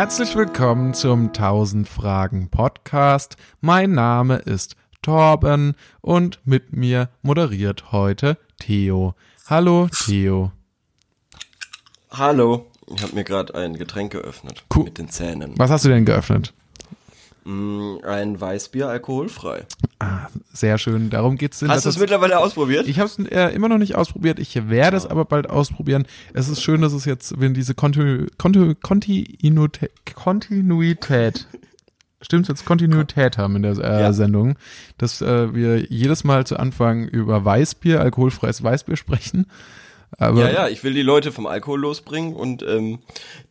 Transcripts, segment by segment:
Herzlich willkommen zum 1000 Fragen Podcast. Mein Name ist Torben und mit mir moderiert heute Theo. Hallo Theo. Hallo, ich habe mir gerade ein Getränk geöffnet Cool. mit den Zähnen. Was hast du denn geöffnet? Mm, Ein Weißbier, alkoholfrei. Ah, sehr schön. Darum geht's Hast du es mittlerweile ausprobiert? Ich habe es äh, immer noch nicht ausprobiert. Ich werde es aber bald ausprobieren. Es ist schön, dass es jetzt, wenn diese Kontinu Kontu Kontinuität, Kontinuität Stimmt, jetzt Kontinuität haben in der äh, Ja. Sendung, dass äh, wir jedes Mal zu Anfang über Weißbier, alkoholfreies Weißbier sprechen. Aber ja, ja, ich will die Leute vom Alkohol losbringen und ähm,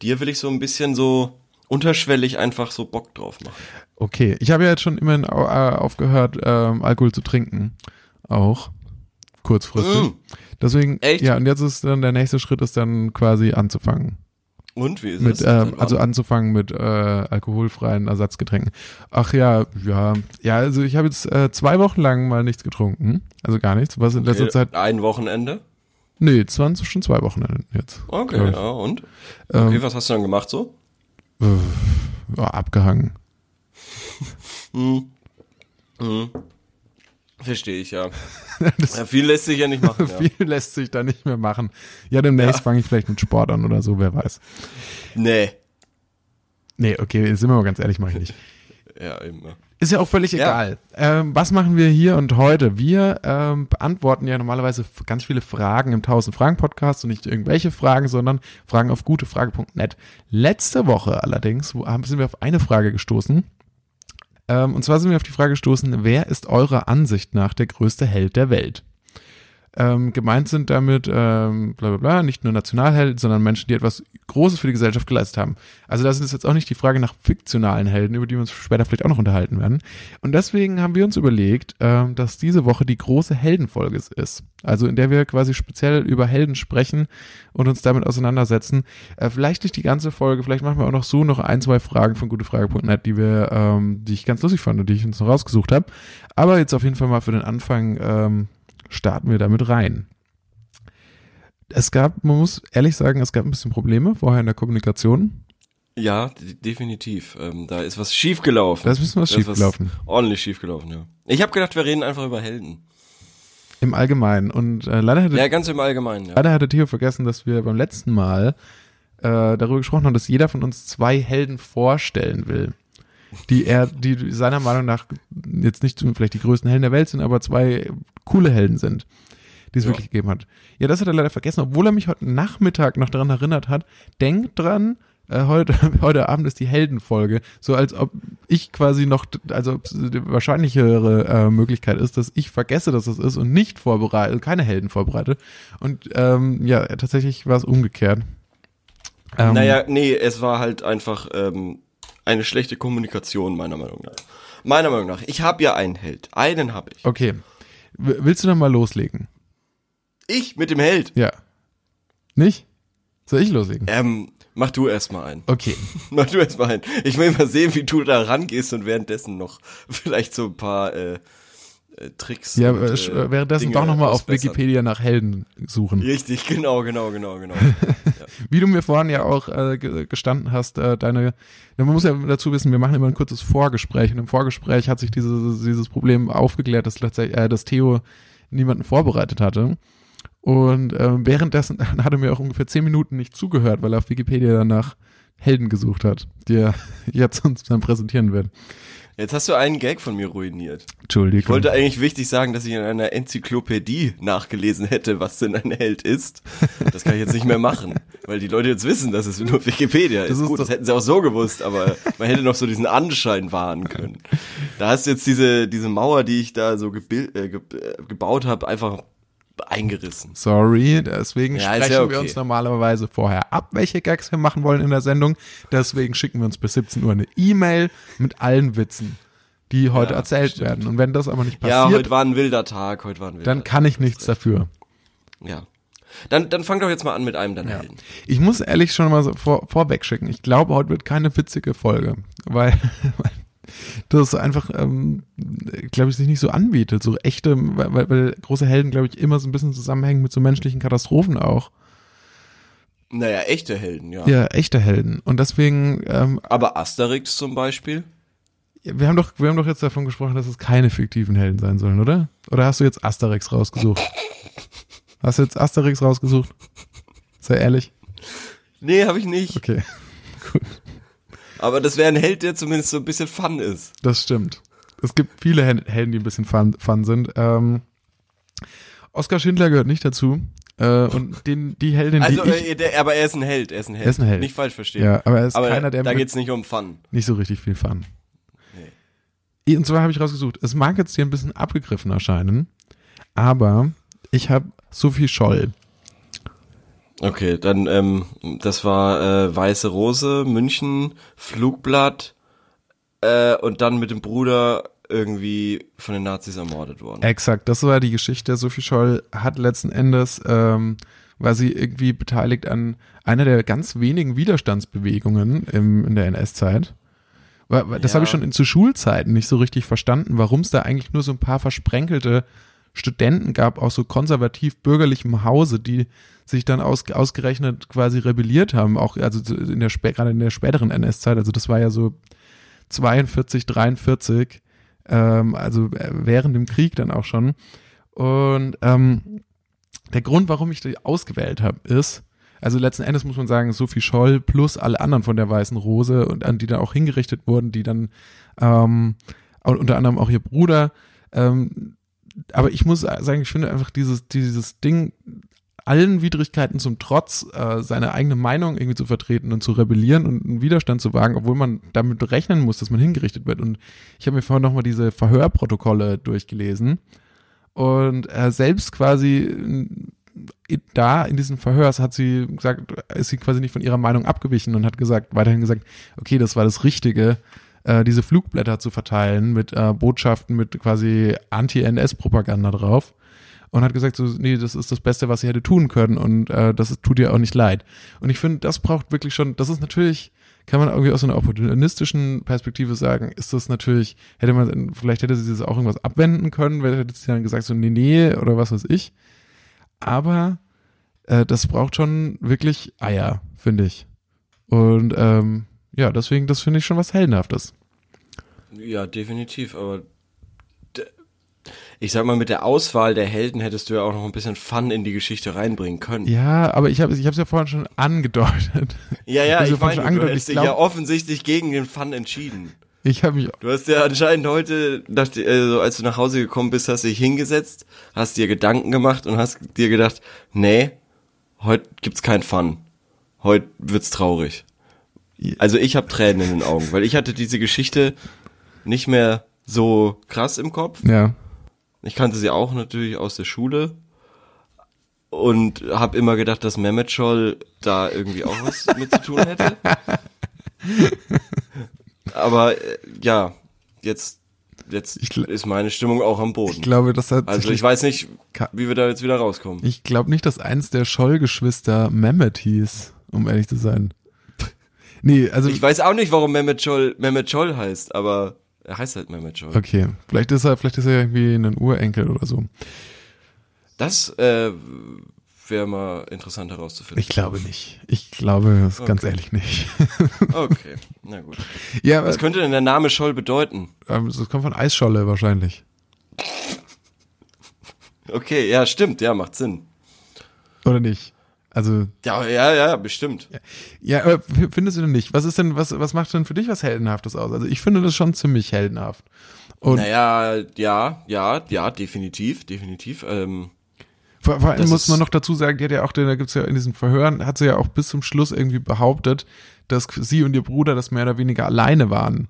dir will ich so ein bisschen so unterschwellig einfach so Bock drauf machen. Okay, ich habe ja jetzt schon immerhin äh, aufgehört, ähm, Alkohol zu trinken. Auch. Kurzfristig. Mm. Deswegen, Echt? ja, und jetzt ist dann der nächste Schritt ist dann quasi anzufangen. Und wie ist mit, es? ähm, also anzufangen mit äh, alkoholfreien Ersatzgetränken. Ach ja, ja, ja, also ich habe jetzt äh, zwei Wochen lang mal nichts getrunken, also gar nichts. Was in letzter okay, Zeit? ein Wochenende. Nee, es waren schon zwei Wochen jetzt. Okay, ja, und? Ähm, Okay, was hast du dann gemacht so? Äh, abgehangen. Hm. Hm. Verstehe ich, ja. Ja. Viel lässt sich ja nicht machen. Ja. Viel lässt sich da nicht mehr machen. Ja, demnächst Ja. fange ich vielleicht mit Sport an oder so, wer weiß. Nee. Nee, okay, sind wir mal ganz ehrlich, mache ich nicht. Ja, eben. ja. Ist ja auch völlig Ja. egal. Ähm, was machen wir hier und heute? Wir ähm, beantworten ja normalerweise ganz viele Fragen im 1000 Fragen Podcast und nicht irgendwelche Fragen, sondern Fragen auf gutefrage.net. Letzte Woche allerdings wo, sind wir auf eine Frage gestoßen. Ähm, und zwar sind wir auf die Frage gestoßen, wer ist eurer Ansicht nach der größte Held der Welt? Ähm, gemeint sind damit ähm, bla bla bla, nicht nur Nationalhelden, sondern Menschen, die etwas Großes für die Gesellschaft geleistet haben. Also das ist jetzt auch nicht die Frage nach fiktionalen Helden, über die wir uns später vielleicht auch noch unterhalten werden. Und deswegen haben wir uns überlegt, ähm, dass diese Woche die große Heldenfolge ist. Also in der wir quasi speziell über Helden sprechen und uns damit auseinandersetzen. Äh, vielleicht nicht die ganze Folge, vielleicht machen wir auch noch so noch ein, zwei Fragen von gutefrage.net, die wir, ähm, die ich ganz lustig fand und die ich uns noch rausgesucht habe. Aber jetzt auf jeden Fall mal für den Anfang ähm, starten wir damit rein. Es gab, man muss ehrlich sagen, es gab ein bisschen Probleme vorher in der Kommunikation. Ja, definitiv. Ähm, da ist was schiefgelaufen. Da ist ein bisschen was schiefgelaufen. Ordentlich schiefgelaufen, ja. Ich habe gedacht, wir reden einfach über Helden. Im Allgemeinen. Und äh, leider, hatte, Ja, ganz im Allgemeinen, ja. leider hatte Theo vergessen, dass wir beim letzten Mal äh, darüber gesprochen haben, dass jeder von uns zwei Helden vorstellen will. Die er, die seiner Meinung nach jetzt nicht vielleicht die größten Helden der Welt sind, aber zwei coole Helden sind, die es Ja. wirklich gegeben hat. Ja, das hat er leider vergessen, obwohl er mich heute Nachmittag noch daran erinnert hat. Denkt dran, äh, heute, heute Abend ist die Heldenfolge. So als ob ich quasi noch, also ob es die wahrscheinlichere äh, Möglichkeit ist, dass ich vergesse, dass es ist und nicht vorbereite, keine Helden vorbereite. Und ähm, ja, tatsächlich war es umgekehrt. Ähm, Naja, nee, es war halt einfach ähm, eine schlechte Kommunikation, meiner Meinung nach. Meiner Meinung nach. Ich habe ja einen Held. Einen habe ich. Okay. W willst du dann mal loslegen? Ich mit dem Held. Ja. Nicht? Soll ich loslegen? Ähm, mach du erstmal einen. Okay. Mach du erstmal einen. Ich will mal sehen, wie du da rangehst und währenddessen noch vielleicht so ein paar äh, äh, Tricks. Ja, und, äh, sch- äh, währenddessen Dinge doch nochmal auf. Wikipedia nach Helden suchen. Richtig, genau, genau, genau, genau. Wie du mir vorhin ja auch äh, ge- gestanden hast, äh, deine, ja, man muss ja dazu wissen, wir machen immer ein kurzes Vorgespräch und im Vorgespräch hat sich dieses, dieses Problem aufgeklärt, dass, äh, dass Theo niemanden vorbereitet hatte. Und äh, währenddessen hat er mir auch ungefähr zehn Minuten nicht zugehört, weil er auf Wikipedia danach Helden gesucht hat, die er jetzt uns dann präsentieren wird. Jetzt hast du einen Gag von mir ruiniert. Entschuldigung. Ich wollte eigentlich wichtig sagen, dass ich in einer Enzyklopädie nachgelesen hätte, was denn ein Held ist. Das kann ich jetzt nicht mehr machen, weil die Leute jetzt wissen, dass es nur Wikipedia ist. Das ist Gut, das hätten sie auch so gewusst, aber man hätte noch so diesen Anschein wahren können. Da hast du jetzt diese, diese Mauer, die ich da so äh, ge äh, gebaut habe, einfach eingerissen. Sorry, deswegen Ja, sprechen ja wir okay. uns normalerweise vorher ab, welche Gags wir machen wollen in der Sendung. Deswegen schicken wir uns bis 17 Uhr eine E-Mail mit allen Witzen, die heute Ja, erzählt stimmt. werden. Und wenn das aber nicht Ja, passiert, heute war ein wilder Tag, heute war ein wilder dann kann ich nichts dafür. Ja. Dann, dann fang doch jetzt mal an mit einem deiner Ja. Helden. Ich muss ehrlich schon mal so vor, vorweg schicken. Ich glaube, heute wird keine witzige Folge, weil, weil das einfach, ähm, glaube ich, sich nicht so anbietet. So echte, weil, weil- große Helden, glaube ich, immer so ein bisschen zusammenhängen mit so menschlichen Katastrophen auch. Naja, echte Helden, ja. Ja, echte Helden. Und deswegen, ähm, Aber Asterix zum Beispiel? wir haben doch, wir haben doch jetzt davon gesprochen, dass es keine fiktiven Helden sein sollen, oder? Oder hast du jetzt Asterix rausgesucht? Hast du jetzt Asterix rausgesucht? Sei ehrlich. Nee, habe ich nicht. Okay, gut. Aber das wäre ein Held, der zumindest so ein bisschen fun ist. Das stimmt. Es gibt viele Hel- Helden, die ein bisschen fun, fun sind. Ähm, Oskar Schindler gehört nicht dazu. Äh, und den, die Heldin, Also, die ich, äh, der, aber er ist ein Held, er ist ein Held. Er ist ein Held. Nicht falsch verstehen. ja, aber er ist aber keiner, der da mit geht's nicht um Fun. nicht so richtig viel fun. Und zwar habe ich rausgesucht, es mag jetzt hier ein bisschen abgegriffen erscheinen, aber ich habe Sophie Scholl. Okay, dann, ähm, das war äh, Weiße Rose, München, Flugblatt äh, und dann mit dem Bruder irgendwie von den Nazis ermordet worden. Exakt, das war die Geschichte. Sophie Scholl hat letzten Endes, ähm, war sie irgendwie beteiligt an einer der ganz wenigen Widerstandsbewegungen im, in der NS-Zeit. Das Ja. habe ich schon in, zu Schulzeiten nicht so richtig verstanden, warum es da eigentlich nur so ein paar versprenkelte Studenten gab, aus so konservativ-bürgerlichem Hause, die sich dann aus, ausgerechnet quasi rebelliert haben, auch also in der gerade in der späteren NS-Zeit, also das war ja so 42, 43, ähm, also äh, während dem Krieg dann auch schon. Und ähm, der Grund, warum ich die ausgewählt habe, ist, also letzten Endes muss man sagen, Sophie Scholl plus alle anderen von der Weißen Rose und an die dann auch hingerichtet wurden, die dann ähm, unter anderem auch ihr Bruder. Ähm, aber ich muss sagen, ich finde einfach dieses, dieses Ding, allen Widrigkeiten zum Trotz, äh, seine eigene Meinung irgendwie zu vertreten und zu rebellieren und einen Widerstand zu wagen, obwohl man damit rechnen muss, dass man hingerichtet wird. Und ich habe mir vorhin nochmal diese Verhörprotokolle durchgelesen. Und äh, selbst quasi äh, da in diesem Verhörs hat sie gesagt, ist sie quasi nicht von ihrer Meinung abgewichen und hat gesagt, weiterhin gesagt, okay, das war das Richtige, äh, diese Flugblätter zu verteilen mit äh, Botschaften, mit quasi Anti-NS-Propaganda drauf. Und hat gesagt, so, nee, das ist das Beste, was sie hätte tun können und äh, das tut ihr auch nicht leid. Und ich finde, das braucht wirklich schon, das ist natürlich, kann man irgendwie aus einer opportunistischen Perspektive sagen, ist das natürlich, hätte man, vielleicht hätte sie das auch irgendwas abwenden können, weil hätte sie dann gesagt, so, nee, nee, oder was weiß ich. Aber äh, das braucht schon wirklich Eier, finde ich. Und ähm, ja, deswegen, das finde ich schon was Heldenhaftes. Ja, definitiv, aber ich sag mal, mit der Auswahl der Helden hättest du ja auch noch ein bisschen Fun in die Geschichte reinbringen können. Ja, aber ich habe ich es ja vorhin schon angedeutet. Ja, ja, ich von meine, schon du angedeutet, hast ich dich ja offensichtlich gegen den Fun entschieden. Ich habe mich Du hast ja anscheinend heute, also als du nach Hause gekommen bist, hast dich hingesetzt, hast dir Gedanken gemacht und hast dir gedacht, nee, heute gibt's keinen Fun. Heute wird's traurig. Also ich habe Tränen in den Augen, weil ich hatte diese Geschichte nicht mehr so krass im Kopf. ja. Ich kannte sie auch natürlich aus der Schule und habe immer gedacht, dass Mehmet Scholl da irgendwie auch was mit zu tun hätte. Aber äh, ja, jetzt jetzt Ich ist meine Stimmung auch am Ich Boden. glaube, das hat Also ich weiß nicht, wie wir da jetzt wieder rauskommen. Ich glaube nicht, dass eins der Scholl-Geschwister Mehmet hieß, um ehrlich zu sein. Nee, also Ich weiß auch nicht, warum Mehmet Scholl Mehmet Scholl heißt, aber er heißt halt Mehmet Scholl. okay, vielleicht ist er, vielleicht ist er irgendwie ein Urenkel oder so. Das äh, wäre mal interessant herauszufinden. Ich glaube nicht. Ich glaube es ganz Okay. ehrlich nicht. Okay, na gut. ja, Was aber, könnte denn der Name Scholl bedeuten? ähm, das kommt von Eisscholle wahrscheinlich. Okay, ja, stimmt, ja, macht Sinn. Oder nicht? Also, Ja, ja, ja, bestimmt. ja, aber findest du denn nicht? Was ist denn, was, was macht denn für dich was Heldenhaftes aus? Also ich finde das schon ziemlich heldenhaft. Und naja, ja, ja, ja, definitiv, definitiv. Ähm, Vor, vor allem muss man noch dazu sagen, die hat ja auch, da gibt's ja in diesen Verhören, hat sie ja auch bis zum Schluss irgendwie behauptet, dass sie und ihr Bruder das mehr oder weniger alleine waren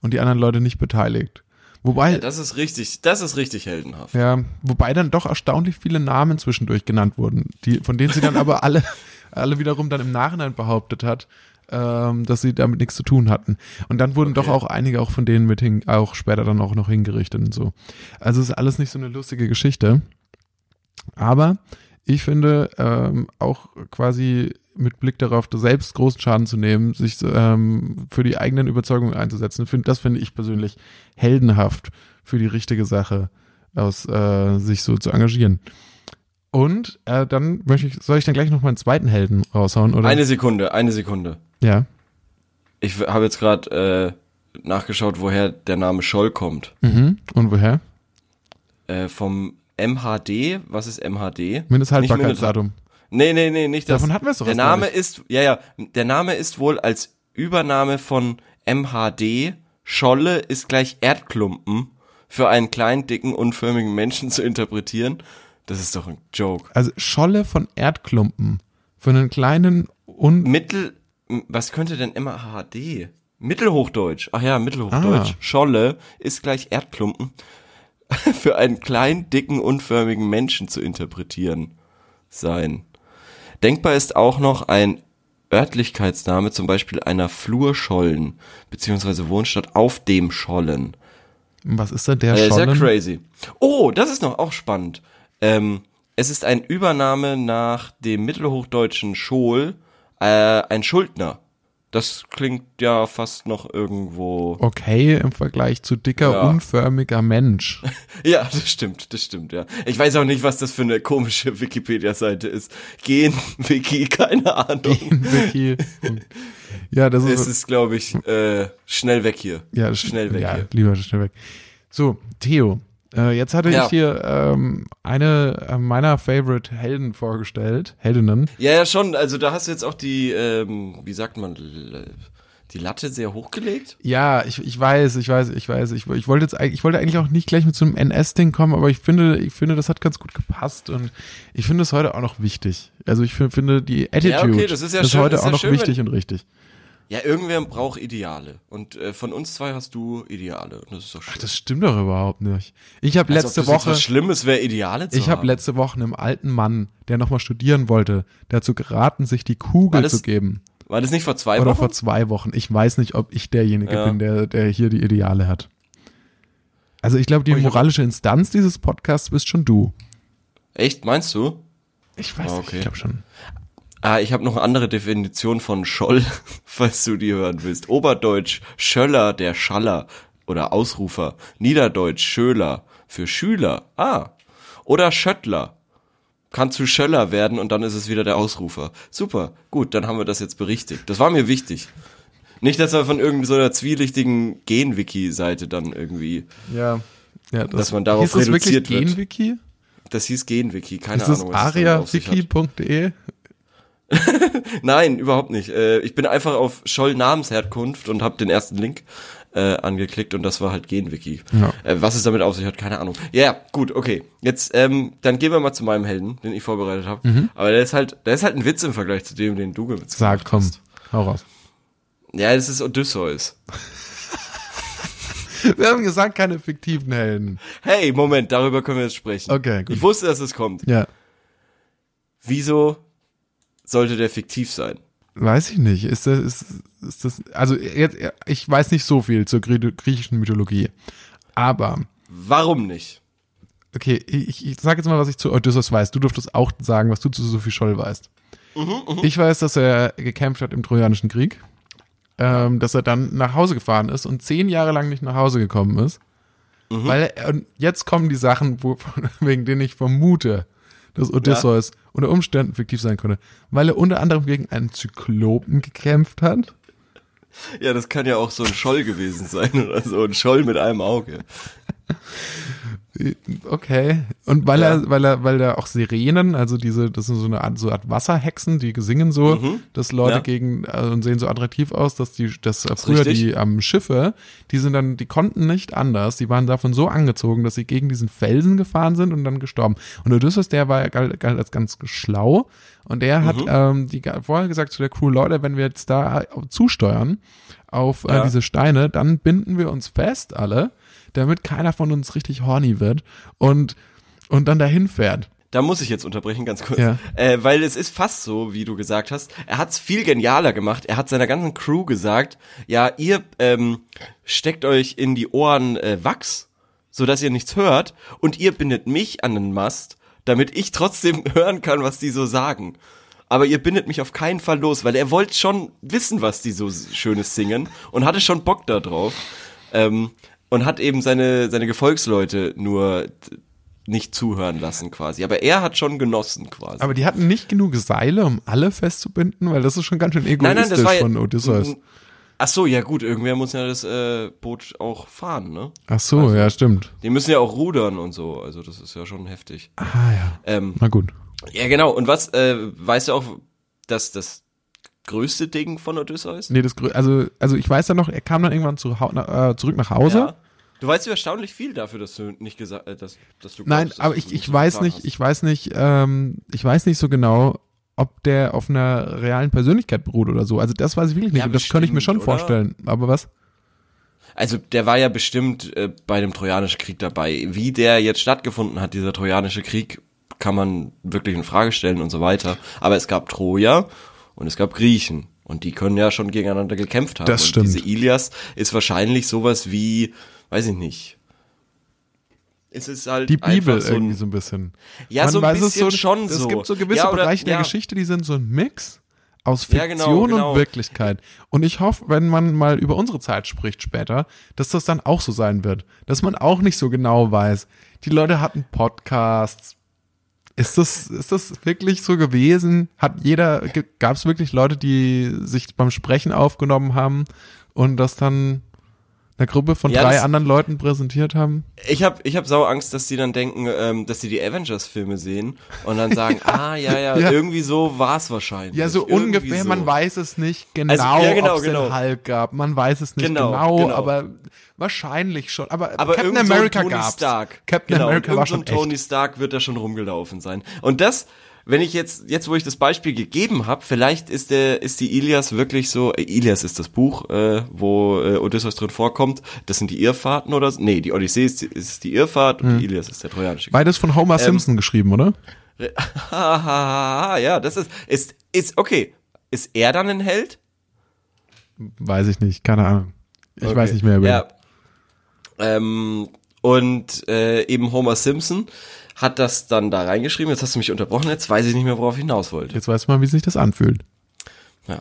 und die anderen Leute nicht beteiligt. Wobei, ja, das ist richtig, das ist richtig heldenhaft. ja, wobei dann doch erstaunlich viele Namen zwischendurch genannt wurden, die, von denen sie dann aber alle, alle wiederum dann im Nachhinein behauptet hat, ähm, dass sie damit nichts zu tun hatten. Und dann wurden doch Okay. auch einige auch von denen mit hin, auch später dann auch noch hingerichtet und so. Also ist alles nicht so eine lustige Geschichte. Aber ich finde ähm, auch quasi mit Blick darauf, da selbst großen Schaden zu nehmen, sich ähm, für die eigenen Überzeugungen einzusetzen, find, das finde ich persönlich heldenhaft für die richtige Sache, aus äh, sich so zu engagieren. Und äh, dann möchte ich, soll ich dann gleich noch meinen zweiten Helden raushauen, oder? Eine Sekunde, eine Sekunde. ja. Ich habe jetzt gerade äh, nachgeschaut, woher der Name Scholl kommt. Mhm. Und woher? Äh, vom MHD. Was ist MHD? Mindesthaltbarkeitsdatum. Nee, nee, nee, nicht das. Davon hatten wir es doch Der Name ist, ja, ja, der Name ist wohl als Übername von MHD. Scholle ist gleich Erdklumpen für einen kleinen, dicken, unförmigen Menschen zu interpretieren. Das ist doch ein Joke. Also Scholle von Erdklumpen. Für einen kleinen und Mittel, was könnte denn MHD? Mittelhochdeutsch. Ach ja, Mittelhochdeutsch. Ah. Scholle ist gleich Erdklumpen für einen kleinen, dicken, unförmigen Menschen zu interpretieren sein. Denkbar ist auch noch ein Örtlichkeitsname, zum Beispiel einer Flurschollen, beziehungsweise Wohnstadt auf dem Schollen. was ist denn der Äh, Schollen? crazy. Oh, das ist noch auch spannend. Ähm, es ist ein Übername nach dem mittelhochdeutschen Schol, äh, ein Schuldner. Das klingt ja fast noch irgendwo. Okay, im Vergleich zu dicker, Ja. unförmiger Mensch. Ja, das stimmt, das stimmt, ja. Ich weiß auch nicht, was das für eine komische Wikipedia-Seite ist. Gen-Wiki, keine Ahnung. Wiki. ja, das ist, Es ist, glaube ich, äh, schnell weg hier. ja, schnell weg ja, hier. lieber schnell weg. So, Theo. Äh, jetzt hatte Ja. ich dir ähm, eine äh, meiner Favorite Helden vorgestellt, Heldinnen. Ja, ja, schon. Also da hast du jetzt auch die, ähm, wie sagt man, die Latte sehr hochgelegt. Ja, ich, ich weiß, ich weiß, ich weiß. Ich, ich wollte jetzt eigentlich, ich wollte eigentlich auch nicht gleich mit so einem NS-Ding kommen, aber ich finde, ich finde, das hat ganz gut gepasst und ich finde es heute auch noch wichtig. Also ich fi- finde die Attitude okay, das ist ja schön- heute ist auch ja noch schön, wichtig und richtig. Ja, irgendwer braucht Ideale. Und äh, von uns zwei hast du Ideale. Und das ist doch schön. Das stimmt doch überhaupt nicht. Ich habe Als ob letzte das jetzt Woche, was Schlimmes wäre, Ideale zu ich habe haben. letzte Woche einem alten Mann, der nochmal studieren wollte, dazu geraten, sich die Kugel das zu geben. War das nicht vor zwei Oder Wochen? vor zwei Wochen. Ich weiß nicht, ob ich derjenige Ja. bin, der, der hier die Ideale hat. Also ich glaube, die Oh, ich hab- moralische Instanz dieses Podcasts bist schon du. Echt, meinst du? Ich weiß Ah, nicht, okay. ich glaube schon. Ah, ich habe noch eine andere Definition von Scholl, falls du die hören willst. Oberdeutsch Schöller, der Schaller oder Ausrufer. Niederdeutsch Schöler für Schüler. Ah. Oder Schöttler. Kann zu Schöller werden und dann ist es wieder der Ausrufer. Super. Gut, dann haben wir das jetzt berichtigt. Das war mir wichtig. Nicht, dass wir von irgendeiner so einer zwielichtigen Gen-Wiki-Seite dann irgendwie, Ja. ja das, Dass man darauf hieß das wirklich reduziert wird. Genwiki? das hieß Gen-Wiki, keine Ist das Ahnung. hat. ariawiki.de? Nein, überhaupt nicht. Äh, ich bin einfach auf Scholl Namensherkunft und habe den ersten Link äh, angeklickt und das war halt Genwiki. Ja. Äh, was es damit auf sich hat, keine Ahnung. Ja, gut, okay. Jetzt, ähm, dann gehen wir mal zu meinem Helden, den ich vorbereitet habe. Aber der ist halt, der ist halt ein Witz im Vergleich zu dem, den du gemacht hast. Mhm. Sag, komm, hau raus. Ja, das ist Odysseus. Wir haben gesagt, keine fiktiven Helden. Hey, Moment, darüber können wir jetzt sprechen. Okay, gut. Ich wusste, dass es kommt. Ja, Wieso sollte der fiktiv sein? weiß ich nicht. Ist das, ist, ist das, also jetzt, ich weiß nicht so viel zur Grie- griechischen Mythologie. Aber, Warum nicht? okay, ich, ich sage jetzt mal, was ich zu Odysseus weiß. Du durftest auch sagen, was du zu Sophie Scholl weißt. Ich weiß, dass er gekämpft hat im Trojanischen Krieg. Ähm, dass er dann nach Hause gefahren ist und zehn Jahre lang nicht nach Hause gekommen ist. Weil er, und jetzt kommen die Sachen, wo, wegen denen ich vermute, dass Odysseus unter Umständen fiktiv sein könnte. Weil er unter anderem gegen einen Zyklopen gekämpft hat. Ja, das kann ja auch so ein Scholl gewesen sein oder so. Ein Scholl mit einem Auge. Okay. Und weil Ja. er, weil er, weil er auch Sirenen, also diese, das sind so eine Art, so Art Wasserhexen, die singen so, dass Leute Ja. gegen äh, und sehen so attraktiv aus, dass die, dass äh, früher richtig. die am Schiffe, die sind dann, die konnten nicht anders, die waren davon so angezogen, dass sie gegen diesen Felsen gefahren sind und dann gestorben. Und Odysseus, der war galt, galt als ganz schlau und der hat ähm, die vorher gesagt zu der Crew, Leute, wenn wir jetzt da zusteuern auf äh, Ja. diese Steine, dann binden wir uns fest alle, damit keiner von uns richtig horny wird und und dann dahin fährt. Da muss ich jetzt unterbrechen, ganz kurz. Ja. Äh, weil es ist fast so, wie du gesagt hast. Er hat's viel genialer gemacht. Er hat seiner ganzen Crew gesagt, ja, ihr ähm, steckt euch in die Ohren äh, Wachs, sodass ihr nichts hört, und ihr bindet mich an den Mast, damit ich trotzdem hören kann, was die so sagen. Aber ihr bindet mich auf keinen Fall los, weil er wollte schon wissen, was die so Schönes singen und hatte schon Bock da drauf. Ähm, und hat eben seine, seine Gefolgsleute nur nicht zuhören lassen quasi. Aber er hat schon genossen quasi. Aber die hatten nicht genug Seile, um alle festzubinden, weil das ist schon ganz schön egoistisch Nein, nein, das war ja- von Odysseus. Ach so, ja gut, irgendwer muss ja das äh, Boot auch fahren, ne? Ach so, ja, stimmt. Die müssen ja auch rudern und so, also das ist ja schon heftig. Ah ja. Ähm, Na gut. ja, genau. Und was, äh, weißt du auch, dass das größte Ding von Odysseus? Nee, das also also ich weiß ja noch, er kam dann irgendwann zu, äh, zurück nach Hause. Ja. Du weißt ja erstaunlich viel dafür, dass du nicht gesagt, äh, dass, dass du Nein, glaubst, aber ich, ich so weiß nicht, ich weiß nicht, ähm, ich weiß nicht so genau, ob der auf einer realen Persönlichkeit beruht oder so. Also das weiß ich wirklich nicht. Ja, Und das könnte ich mir schon oder? vorstellen. Aber was? Also der war ja bestimmt äh, bei dem Trojanischen Krieg dabei. Wie der jetzt stattgefunden hat, dieser Trojanische Krieg, kann man wirklich in Frage stellen und so weiter. Aber es gab Troja und es gab Griechen. Und die können ja schon gegeneinander gekämpft haben. Das und stimmt. diese Ilias ist wahrscheinlich sowas wie, weiß ich nicht. Es ist halt Die Bibel so irgendwie ein, so ein bisschen. Ja, Man so ein weiß es bisschen schon Es so. gibt so gewisse Ja, oder- Bereiche der ja. Geschichte, die sind so ein Mix aus Ja, Fiktion genau, genau. und Wirklichkeit. Und ich hoffe, wenn man mal über unsere Zeit spricht später, dass das dann auch so sein wird. Dass man auch nicht so genau weiß. Die Leute hatten Podcasts. Ist das, ist das wirklich so gewesen? Hat jeder, gab es wirklich Leute, die sich beim Sprechen aufgenommen haben und das dann einer Gruppe von Ja, drei anderen Leuten präsentiert haben? Ich habe ich hab sau Angst, dass die dann denken, ähm, dass sie die Avengers-Filme sehen und dann sagen, ah, ja, ja, Ja. irgendwie so war's wahrscheinlich. Ja, so Irgendwie ungefähr, so. man weiß es nicht genau, Also, ja, genau, ob es genau. den Hulk gab. Man weiß es nicht genau, Genau, genau. aber wahrscheinlich schon. Aber, Aber Captain so America gab's. Stark. Captain genau, America war so schon ein Tony. Stark wird da schon rumgelaufen sein. Und das, wenn ich jetzt, jetzt wo ich das Beispiel gegeben habe, vielleicht ist der, ist die Ilias wirklich so, äh, Ilias ist das Buch, äh, wo äh, Odysseus drin vorkommt. Das sind die Irrfahrten oder so. Nee, die Odyssee ist, die- ist die Irrfahrt und die Ilias ist der trojanische. Beides von Homer Simpson geschrieben, oder? Ja, das ist, ist, ist, okay. Ist er dann ein Held? Weiß ich nicht, keine Ahnung. Ich Okay. weiß nicht mehr über. Ja. Ähm, und äh, eben Homer Simpson hat das dann da reingeschrieben. Jetzt hast du mich unterbrochen, jetzt weiß ich nicht mehr, worauf ich hinaus wollte. Jetzt weiß man, wie sich das anfühlt. Ja,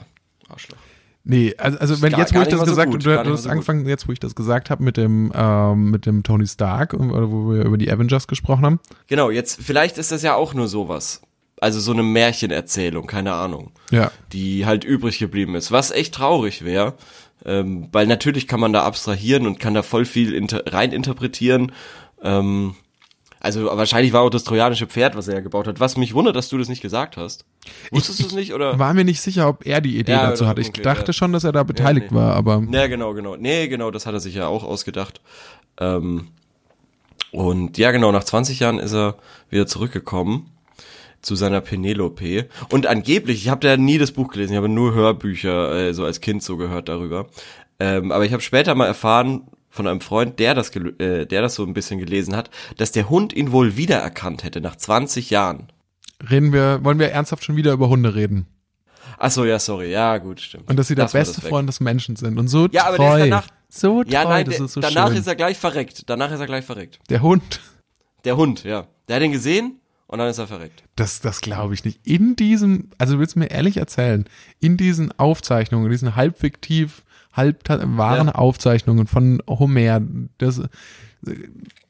Arschloch. Nee, also, also wenn Gar- jetzt, wo ich das so gesagt habe, du, hast so angefangen, jetzt wo ich das gesagt habe mit dem ähm, mit dem Tony Stark, oder wo wir über die Avengers gesprochen haben. Genau, jetzt, vielleicht ist das ja auch nur sowas. Also so eine Märchenerzählung, keine Ahnung. Ja. Die halt übrig geblieben ist. Was echt traurig wäre. Ähm, weil natürlich kann man da abstrahieren und kann da voll viel rein interpretieren. Ähm, also wahrscheinlich war auch das trojanische Pferd, was er ja gebaut hat. Was mich wundert, dass du das nicht gesagt hast. Wusstest du es nicht oder? War mir nicht sicher, ob er die Idee Ja, dazu hatte. Ich dachte ja. schon, dass er da beteiligt nee. war, aber Ja, genau, genau. Nee, genau, das hat er sich ja auch ausgedacht. Ähm, und ja, genau, nach 20 Jahren ist er wieder zurückgekommen zu seiner Penelope. Und angeblich, ich habe da nie das Buch gelesen, ich habe nur Hörbücher äh, so als Kind so gehört darüber. Ähm, aber ich habe später mal erfahren von einem Freund, der das, äh, der das so ein bisschen gelesen hat, dass der Hund ihn wohl wiedererkannt hätte nach 20 Jahren. reden wir, wollen wir ernsthaft schon wieder über Hunde reden. Ach so, ja, sorry, ja, gut, stimmt. Und dass sie der Lass beste. Freund des Menschen sind. Und so Ja, aber der ist treu. danach- so treu, Ja, nein, das der, ist so danach schön. ist er gleich verreckt. Danach ist er gleich verreckt. der Hund. Der Hund, ja. Der hat ihn gesehen und dann ist er verreckt. Das, das glaube ich nicht. In diesem, also du willst mir ehrlich erzählen, in diesen Aufzeichnungen, diesen halb fiktiv, halb wahren Ja. Aufzeichnungen von Homer, das,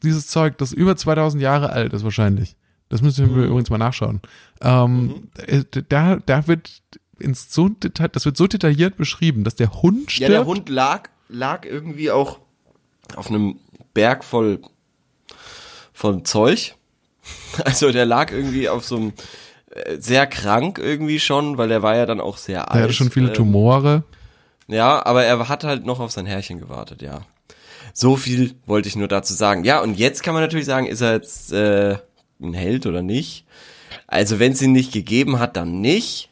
dieses Zeug, das über 2000 Jahre alt ist wahrscheinlich. Das müssen Mhm. wir übrigens mal nachschauen. Ähm, äh, da, da wird ins so, das wird so detailliert beschrieben, dass der Hund Ja, stirbt. der Hund lag, lag irgendwie auch auf einem Berg voll von Zeug. Also der lag irgendwie auf so einem äh, sehr krank irgendwie schon, weil der war ja dann auch sehr alt. der hatte schon viele Ähm, Tumore. Ja, aber er hat halt noch auf sein Herrchen gewartet, ja. So viel wollte ich nur dazu sagen. Ja, und jetzt kann man natürlich sagen, ist er jetzt äh, ein Held oder nicht? Also wenn es ihn nicht gegeben hat, dann nicht.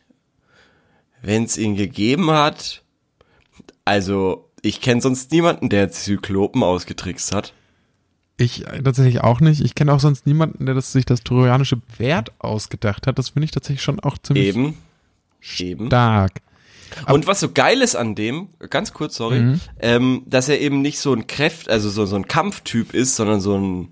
Wenn es ihn gegeben hat, also ich kenne sonst niemanden, der Zyklopen ausgetrickst hat. Ich äh, tatsächlich auch nicht. Ich kenne auch sonst niemanden, der das, sich das trojanische Pferd ausgedacht hat. Das finde ich tatsächlich schon auch ziemlich Eben. Eben. Stark. Und was so geil ist an dem, ganz kurz, sorry, Mhm. ähm, dass er eben nicht so ein Kräft, also so, so ein Kampftyp ist, sondern so ein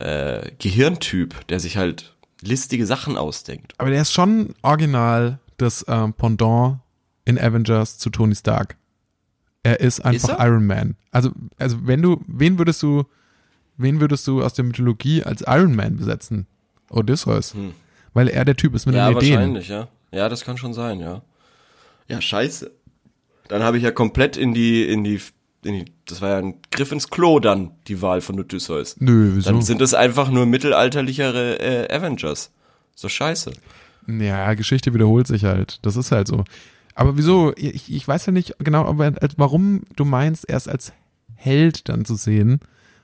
äh, Gehirntyp, der sich halt listige Sachen ausdenkt. Aber der ist schon original das ähm, Pendant in Avengers zu Tony Stark. Er ist einfach er? Iron Man. Also, also wenn du, wen würdest du, wen würdest du aus der Mythologie als Iron Man besetzen? Odysseus. Weil er der Typ ist mit Hm. Ja, den Ideen. wahrscheinlich, ja. Ja, das kann schon sein, ja. Ja, scheiße. Dann habe ich ja komplett in die, in die, in die, das war ja ein Griff ins Klo dann, die Wahl von Odysseus. Nö, wieso? Dann sind es einfach nur mittelalterlichere äh, Avengers. So scheiße. Ja, Geschichte wiederholt sich halt. Das ist halt so. Aber wieso? Ich, ich weiß ja nicht genau, als- warum du meinst, erst als Held dann zu sehen,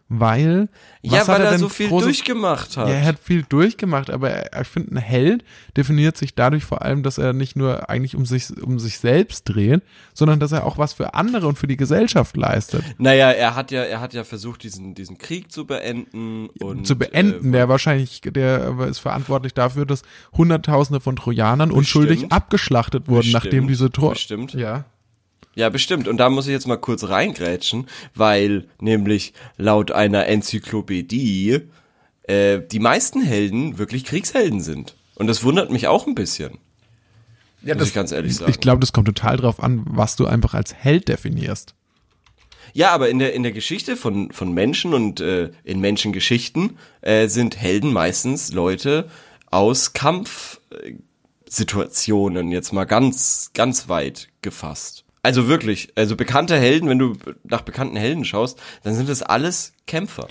weil. ja, weil er denn so viel Großes- durchgemacht hat. Ja, er hat viel durchgemacht, aber er- ich finde, ein Held definiert sich dadurch vor allem, dass er nicht nur eigentlich um sich, um sich selbst dreht, sondern dass er auch was für andere und für die Gesellschaft leistet. Naja, er hat ja, er hat ja versucht, diesen, diesen Krieg zu beenden und zu beenden, Äh, der wahrscheinlich, der ist verantwortlich dafür, dass Hunderttausende von Trojanern unschuldig Bestimmt. abgeschlachtet wurden, Bestimmt. nachdem diese Tor. Bestimmt. Ja. Ja, bestimmt. Und da muss ich jetzt mal kurz reingrätschen, weil nämlich laut einer Enzyklopädie äh, die meisten Helden wirklich Kriegshelden sind. Und das wundert mich auch ein bisschen. ja muss ich ganz ehrlich sagen. Ich glaube, das kommt total drauf an, was du einfach als Held definierst. Ja, aber in der, in der Geschichte von, von Menschen und äh, in Menschengeschichten äh, sind Helden meistens Leute aus Kampfsituationen, jetzt mal ganz, ganz weit gefasst. Also wirklich, also bekannte Helden, wenn du nach bekannten Helden schaust, dann sind das alles Kämpfer.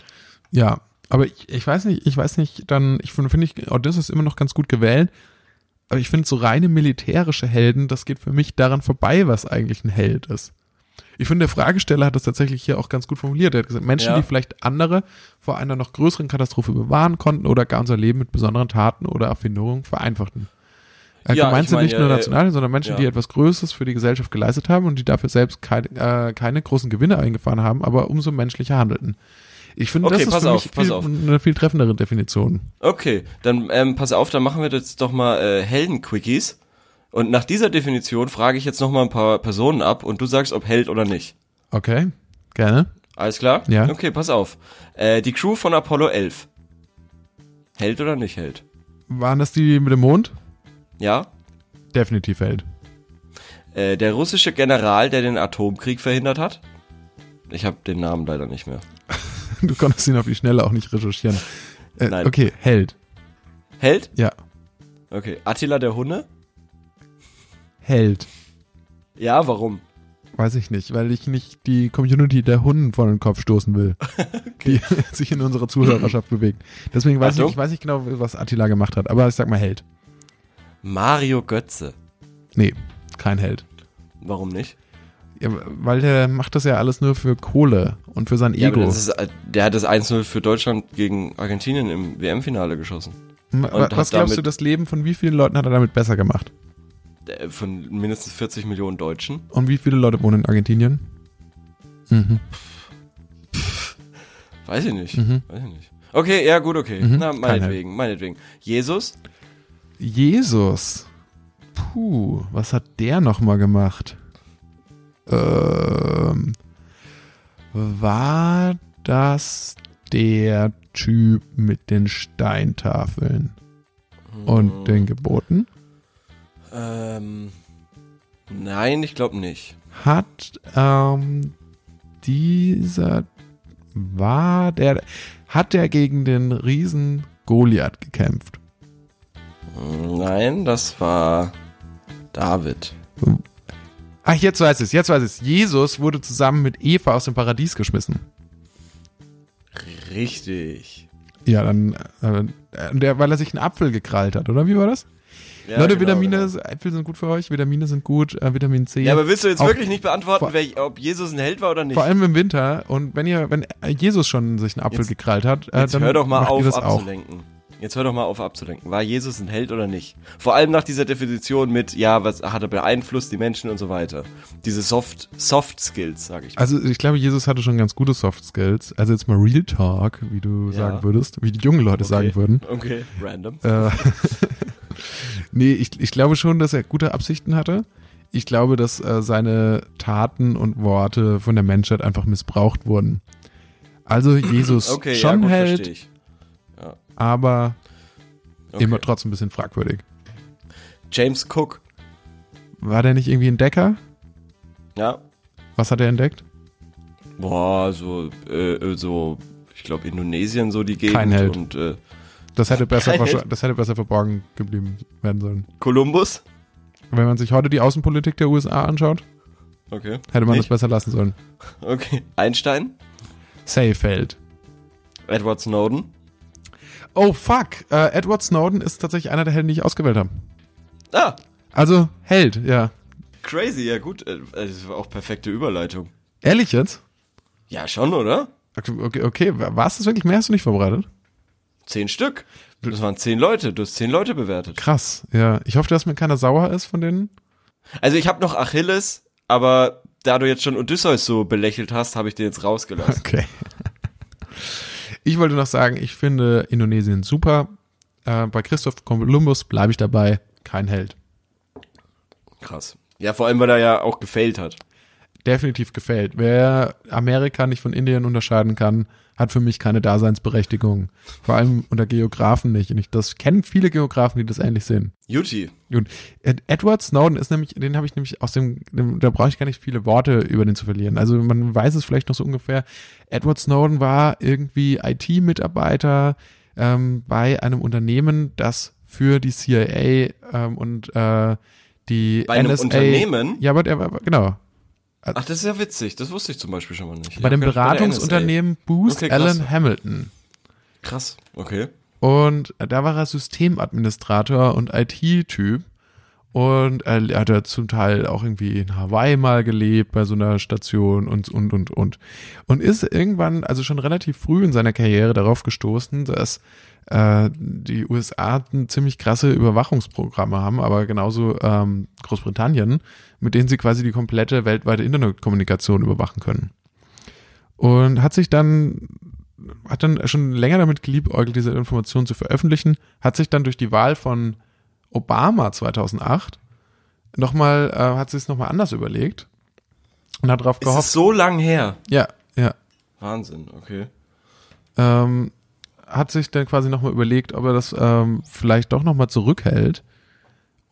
Ja, aber ich, ich weiß nicht, ich weiß nicht, dann, ich finde, finde ich, Odysseus immer noch ganz gut gewählt. Aber ich finde, so reine militärische Helden, das geht für mich daran vorbei, was eigentlich ein Held ist. Ich finde, der Fragesteller hat das tatsächlich hier auch ganz gut formuliert. Er hat gesagt, Menschen, Ja. die vielleicht andere vor einer noch größeren Katastrophe bewahren konnten oder gar unser Leben mit besonderen Taten oder Erfindungen vereinfachten. Er Ja, sind meine, nicht nur äh, national, sondern Menschen, ja. die etwas Größeres für die Gesellschaft geleistet haben und die dafür selbst keine, äh, keine großen Gewinne eingefahren haben, aber umso menschlicher handelten. Ich finde, Okay, das ist auf, mich pass viel, auf. eine viel treffendere Definition. Okay, dann ähm, pass auf, dann machen wir jetzt doch mal äh, Helden-Quickies. Und nach dieser Definition frage ich jetzt noch mal ein paar Personen ab und du sagst, ob Held oder nicht. Okay, gerne. Alles klar? Ja. Okay, pass auf. Äh, die Crew von Apollo 11. Held oder nicht Held? Waren das die mit dem Mond? Ja? Definitiv Held. Äh, der russische General, der den Atomkrieg verhindert hat? Ich habe den Namen leider nicht mehr. Du konntest ihn auf die Schnelle auch nicht recherchieren. Äh, Nein. Okay, Held. Held? Ja, Okay. Attila der Hunde? Held. Ja, warum? Weiß ich nicht, weil ich nicht die Community der Hunden vor den Kopf stoßen will, die sich in unserer Zuhörerschaft bewegt. Deswegen weiß ich, Achtung. nicht, ich weiß nicht genau, was Attila gemacht hat, aber ich sag mal Held. Mario Götze. Nee, kein Held. Warum nicht? Ja, weil der macht das ja alles nur für Kohle und für sein Ja, Ego. das ist, äh, der hat das 1-0 für Deutschland gegen Argentinien im WM-Finale geschossen. Und was glaubst du, das Leben von wie vielen Leuten hat er damit besser gemacht? Der- Von mindestens 40 Millionen Deutschen. Und wie viele Leute wohnen in Argentinien? Mhm. Weiß ich nicht. Mhm. Weiß ich nicht. Okay, ja, gut, okay. Mhm, Na, meinetwegen, meinetwegen. Jesus? Jesus. Puh, was hat der nochmal gemacht? Ähm, war das der Typ mit den Steintafeln und den Geboten? Ähm, nein, ich glaube nicht. Hat ähm, dieser war der hat der gegen den Riesen Goliath gekämpft? Nein, das war David. Ach, jetzt weiß ich es, jetzt weiß ich es. Jesus wurde zusammen mit Eva aus dem Paradies geschmissen. Richtig. Ja, dann, äh, der, weil er sich einen Apfel gekrallt hat, oder wie war das? Ja, Leute, genau, Vitamine, genau. Äpfel sind gut für euch, Vitamine sind gut, äh, Vitamin C. Ja, aber willst du jetzt Auch- wirklich nicht beantworten, vor- wer, ob Jesus ein Held war oder nicht? vor allem im Winter. Und wenn ihr, wenn Jesus schon sich einen Apfel Jetzt- gekrallt hat, äh, dann hör doch mal auf das auch. Jetzt hör doch mal auf abzulenken. War Jesus ein Held oder nicht? Vor allem nach dieser Definition mit, ja, was hat er beeinflusst, die Menschen und so weiter. Diese Soft, Soft Skills, sag ich mal. Also ich glaube, Jesus hatte schon ganz gute Soft Skills. Also jetzt mal Real Talk, wie du Ja. sagen würdest, wie die jungen Leute sagen würden. Okay, random. Äh, nee, ich, ich glaube schon, dass er gute Absichten hatte. Ich glaube, dass äh, seine Taten und Worte von der Menschheit einfach missbraucht wurden. Also Jesus Okay, ja, schon gut, hält, verstehe ich. Aber Okay. immer trotzdem ein bisschen fragwürdig. James Cook. War der nicht irgendwie Entdecker? Ja. Was hat er entdeckt? Boah, so, äh, so ich glaube, Indonesien so die Gegend. Kein Held. Und äh, Das hätte, besser Held. das hätte besser verborgen geblieben werden sollen. Kolumbus. Wenn man sich heute die Außenpolitik der USA anschaut, Okay. hätte man Nicht? das besser lassen sollen. Okay. Einstein. Seyfeld. Edward Snowden. Oh fuck, äh, Edward Snowden ist tatsächlich einer der Helden, die ich ausgewählt habe. Ah, Also Held, ja. crazy. Ja gut, äh, das war auch perfekte Überleitung. Ehrlich jetzt? Ja, schon, oder? Okay, okay, okay. war es das wirklich mehr? Hast du nicht vorbereitet? Zehn Stück. Das waren zehn Leute. Du hast zehn Leute bewertet. Krass, ja. Ich hoffe, dass mir keiner sauer ist von denen. Also ich habe noch Achilles, aber da du jetzt schon Odysseus so belächelt hast, habe ich den jetzt rausgelassen. Okay. Ich wollte noch sagen, ich finde Indonesien super. Äh, bei Christoph Kolumbus bleibe ich dabei. Kein Held. Krass. Ja, vor allem, weil er ja auch gefailt hat. Definitiv gefällt. Wer Amerika nicht von Indien unterscheiden kann, hat für mich keine Daseinsberechtigung. Vor allem unter Geografen nicht. Und ich das kennen viele Geografen, die das ähnlich sehen. Juti. Ed- Edward Snowden ist nämlich, den habe ich nämlich aus dem, dem da brauche ich gar nicht viele Worte über den zu verlieren. Also man weiß es vielleicht noch so ungefähr. Edward Snowden war irgendwie IT-Mitarbeiter ähm, bei einem Unternehmen, das für die CIA ähm, und äh, die Bei einem NSA. Unternehmen? Ja, aber der war genau. Ach, das ist ja witzig. Das wusste ich zum Beispiel schon mal nicht. Bei Ich dem Beratungsunternehmen Boost Okay. Allen Hamilton. Krass. Okay. Und da war er Systemadministrator und IT-Typ. Und er hat ja zum Teil auch irgendwie in Hawaii mal gelebt bei so einer Station und, und, und, und. Und ist irgendwann, also schon relativ früh in seiner Karriere darauf gestoßen, dass äh, die USA ziemlich krasse Überwachungsprogramme haben, aber genauso ähm, Großbritannien, mit denen sie quasi die komplette weltweite Internetkommunikation überwachen können. Und hat sich dann hat dann schon länger damit geliebäugelt, diese Informationen zu veröffentlichen, hat sich dann durch die Wahl von Obama 2008 nochmal, äh, hat sich es nochmal anders überlegt und hat darauf Ist gehofft. so lang her? Ja, ja. Wahnsinn, okay. Ähm, hat sich dann quasi nochmal überlegt, ob er das ähm, vielleicht doch nochmal zurückhält,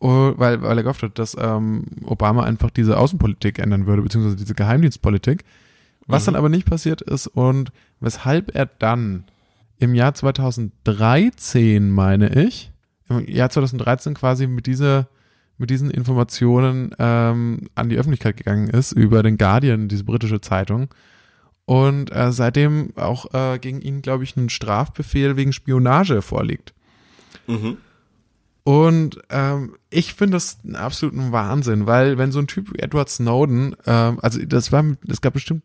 oh, weil, weil er gehofft hat, dass ähm, Obama einfach diese Außenpolitik ändern würde, beziehungsweise diese Geheimdienstpolitik. Was dann aber nicht passiert ist und weshalb er dann im Jahr 2013, meine ich, im Jahr 2013 quasi mit dieser mit diesen Informationen ähm, an die Öffentlichkeit gegangen ist über den Guardian, diese britische Zeitung. Und äh, seitdem auch äh, gegen ihn, glaube ich, ein Strafbefehl wegen Spionage vorliegt. Mhm. Und ähm, ich finde das einen absoluten Wahnsinn, weil wenn so ein Typ wie Edward Snowden, ähm, also das war, es gab bestimmt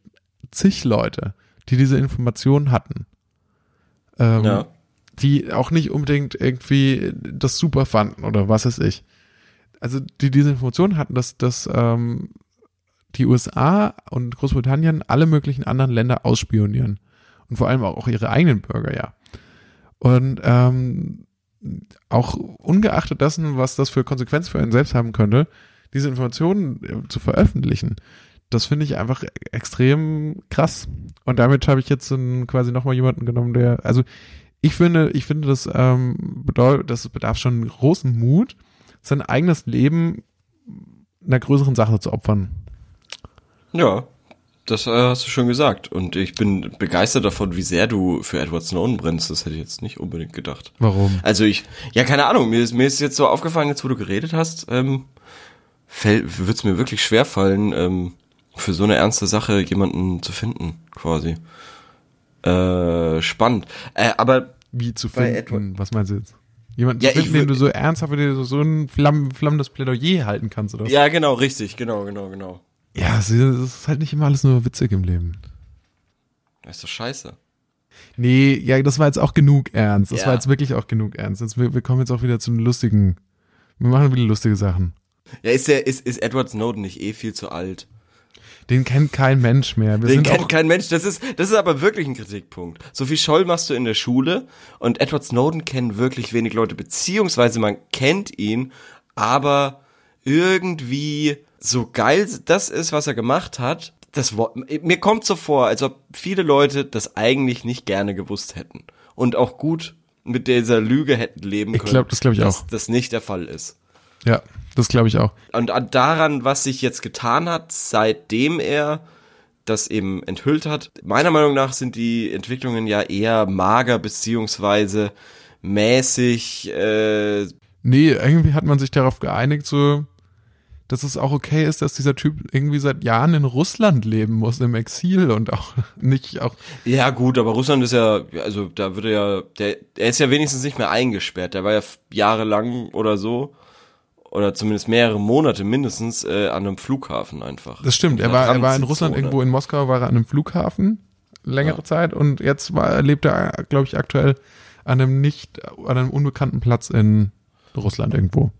zig Leute, die diese Informationen hatten. Ähm, Ja. Die auch nicht unbedingt irgendwie das super fanden oder was weiß ich. Also die diese Informationen hatten, dass, dass ähm, die USA und Großbritannien alle möglichen anderen Länder ausspionieren. Und vor allem auch, ihre eigenen Bürger, ja. Und ähm, auch ungeachtet dessen, was das für Konsequenzen für einen selbst haben könnte, diese Informationen äh, zu veröffentlichen, das finde ich einfach extrem krass. Und damit habe ich jetzt quasi nochmal jemanden genommen, der, also ich finde, ich finde, das ähm, bedeutet, das bedarf schon großen Mut, sein eigenes Leben einer größeren Sache zu opfern. Ja, das äh, hast du schon gesagt. Und ich bin begeistert davon, wie sehr du für Edward Snowden brennst. Das hätte ich jetzt nicht unbedingt gedacht. Warum? Also ich, ja, keine Ahnung, mir ist, mir ist jetzt so aufgefallen, jetzt wo du geredet hast, ähm, wird es mir wirklich schwer fallen, ähm, für so eine ernste Sache jemanden zu finden, quasi. Äh, spannend. Äh, aber Wie zu finden? Was meinst du jetzt? Jemanden Ja, zu ich finden, den du so ernsthaft, mit dem du so ein flamm, flammendes Plädoyer halten kannst, oder? ja, genau, richtig, genau, genau, genau. Ja, es ist- es ist halt nicht immer alles nur witzig im Leben. Das ist doch scheiße. Nee, ja, das war jetzt auch genug ernst. Das Ja. war jetzt wirklich auch genug ernst. Jetzt, wir, wir kommen jetzt auch wieder zu den lustigen. Wir machen wieder lustige Sachen. Ja, ist der, ist, ist Edward Snowden nicht eh viel zu alt? Den kennt kein Mensch mehr. Wir Den kennt kein Mensch. Das ist, das ist aber wirklich ein Kritikpunkt. Sophie Scholl machst du in der Schule und Edward Snowden kennen wirklich wenig Leute, beziehungsweise man kennt ihn, aber irgendwie so geil das ist, was er gemacht hat, das mir kommt so vor, als ob viele Leute das eigentlich nicht gerne gewusst hätten und auch gut mit dieser Lüge hätten leben Ich können. glaub, das glaub ich dass auch. das nicht der Fall ist. ja, das glaube ich auch. Und an- daran, was sich jetzt getan hat, seitdem er das eben enthüllt hat. Meiner Meinung nach sind die Entwicklungen ja eher mager beziehungsweise mäßig. Äh, nee, irgendwie hat man sich darauf geeinigt, so dass es auch okay ist, dass dieser Typ irgendwie seit Jahren in Russland leben muss, im Exil und auch nicht auch. Ja, gut, aber Russland ist ja, also da würde ja, der, er ist ja wenigstens nicht mehr eingesperrt. Der war ja jahrelang oder so, oder zumindest mehrere Monate mindestens, äh, an einem Flughafen einfach. Das stimmt, er war, er war in Russland irgendwo in Moskau, war er an einem Flughafen längere ja. Zeit und jetzt war, lebt er, glaube ich, aktuell an einem nicht, an einem unbekannten Platz in Russland irgendwo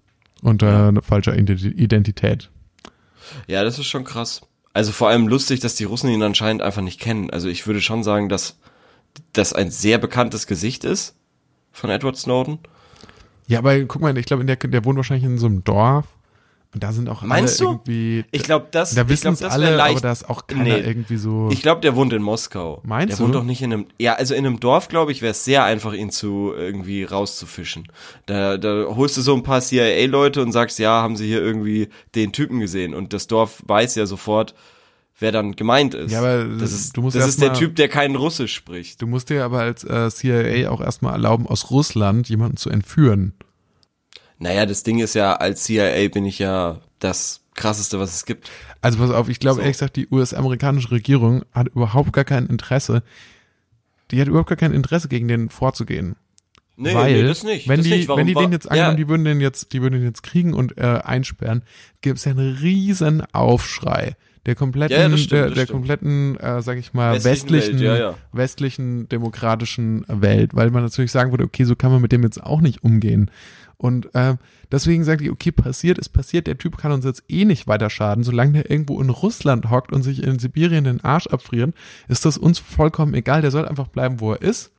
unter ja. falscher Identität. Ja, das ist schon krass. Also vor allem lustig, dass die Russen ihn anscheinend einfach nicht kennen. Also ich würde schon sagen, dass das ein sehr bekanntes Gesicht ist von Edward Snowden. Ja, aber guck mal, ich glaube, der, der wohnt wahrscheinlich in so einem Dorf und da sind auch Meinst alle du? irgendwie. Ich glaube, das. Da wissen es alle, leicht, aber da ist auch keiner nee, irgendwie so. Ich glaube, der wohnt in Moskau. Meinst der du? Der wohnt doch nicht in einem. Ja, also in einem Dorf, glaube ich, wäre es sehr einfach, ihn zu irgendwie rauszufischen. Da, da holst du so ein paar CIA-Leute und sagst, ja, haben sie hier irgendwie den Typen gesehen und das Dorf weiß ja sofort, wer dann gemeint ist. Ja, aber das ist, du musst das ist der mal, Typ, der kein Russisch spricht. Du musst dir aber als äh, CIA auch erstmal erlauben, aus Russland jemanden zu entführen. Naja, das Ding ist ja, als CIA bin ich ja das krasseste, was es gibt. Also pass auf, ich glaube so. ehrlich gesagt, die US-amerikanische Regierung hat überhaupt gar kein Interesse, die hat überhaupt gar kein Interesse, gegen den vorzugehen. Nee, Weil, nee, das nicht. Wenn das die, nicht. Warum, wenn die den jetzt angenommen, ja. die würden den jetzt, die würden den jetzt kriegen und äh, einsperren, gibt es ja einen riesen Aufschrei der kompletten, Ja, ja, stimmt, der, der kompletten, äh, sag ich mal, Westlichen westlichen, Welt, ja. westlichen demokratischen Welt, weil man natürlich sagen würde, okay, so kann man mit dem jetzt auch nicht umgehen. Und äh, deswegen sage ich, okay, passiert ist passiert, der Typ kann uns jetzt eh nicht weiter schaden, solange der irgendwo in Russland hockt und sich in Sibirien den Arsch abfrieren, ist das uns vollkommen egal, der soll einfach bleiben, wo er ist.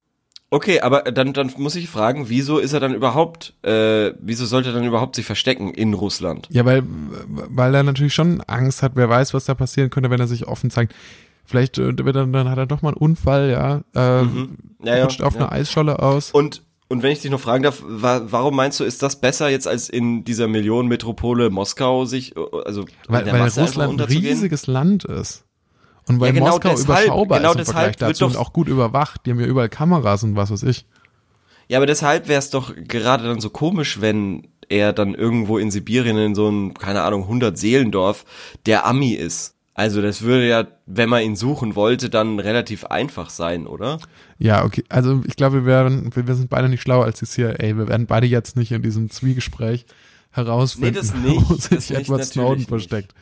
Okay, aber dann, dann muss ich fragen, wieso ist er dann überhaupt, äh, wieso sollte er dann überhaupt sich verstecken in Russland? Ja, weil, weil er natürlich schon Angst hat, wer weiß, was da passieren könnte, wenn er sich offen zeigt. Vielleicht äh, er, dann hat er doch mal einen Unfall, ja, äh, Mhm. Ja, ja, rutscht auf ja. eine Eisscholle aus. Und, und wenn ich dich noch fragen darf, wa warum meinst du, ist das besser jetzt als in dieser Millionenmetropole Moskau sich, äh, also weil, weil Russland ein riesiges Land ist. Und weil Ja, genau Moskau deshalb- überschaubar genau ist im Vergleich dazu und auch gut überwacht. Die haben ja überall Kameras und was weiß ich. Ja, aber deshalb wäre es doch gerade dann so komisch, wenn er dann irgendwo in Sibirien in so einem, keine Ahnung, 100 Seelendorf der Ami ist. Also das würde ja, wenn man ihn suchen wollte, dann relativ einfach sein, oder? Ja, okay. Also ich glaube, wir, werden, wir sind beide nicht schlauer als die CIA. Wir werden beide jetzt nicht in diesem Zwiegespräch herausfinden, Nee, das nicht. wo Das sich nicht, Edward natürlich Snowden nicht. versteckt.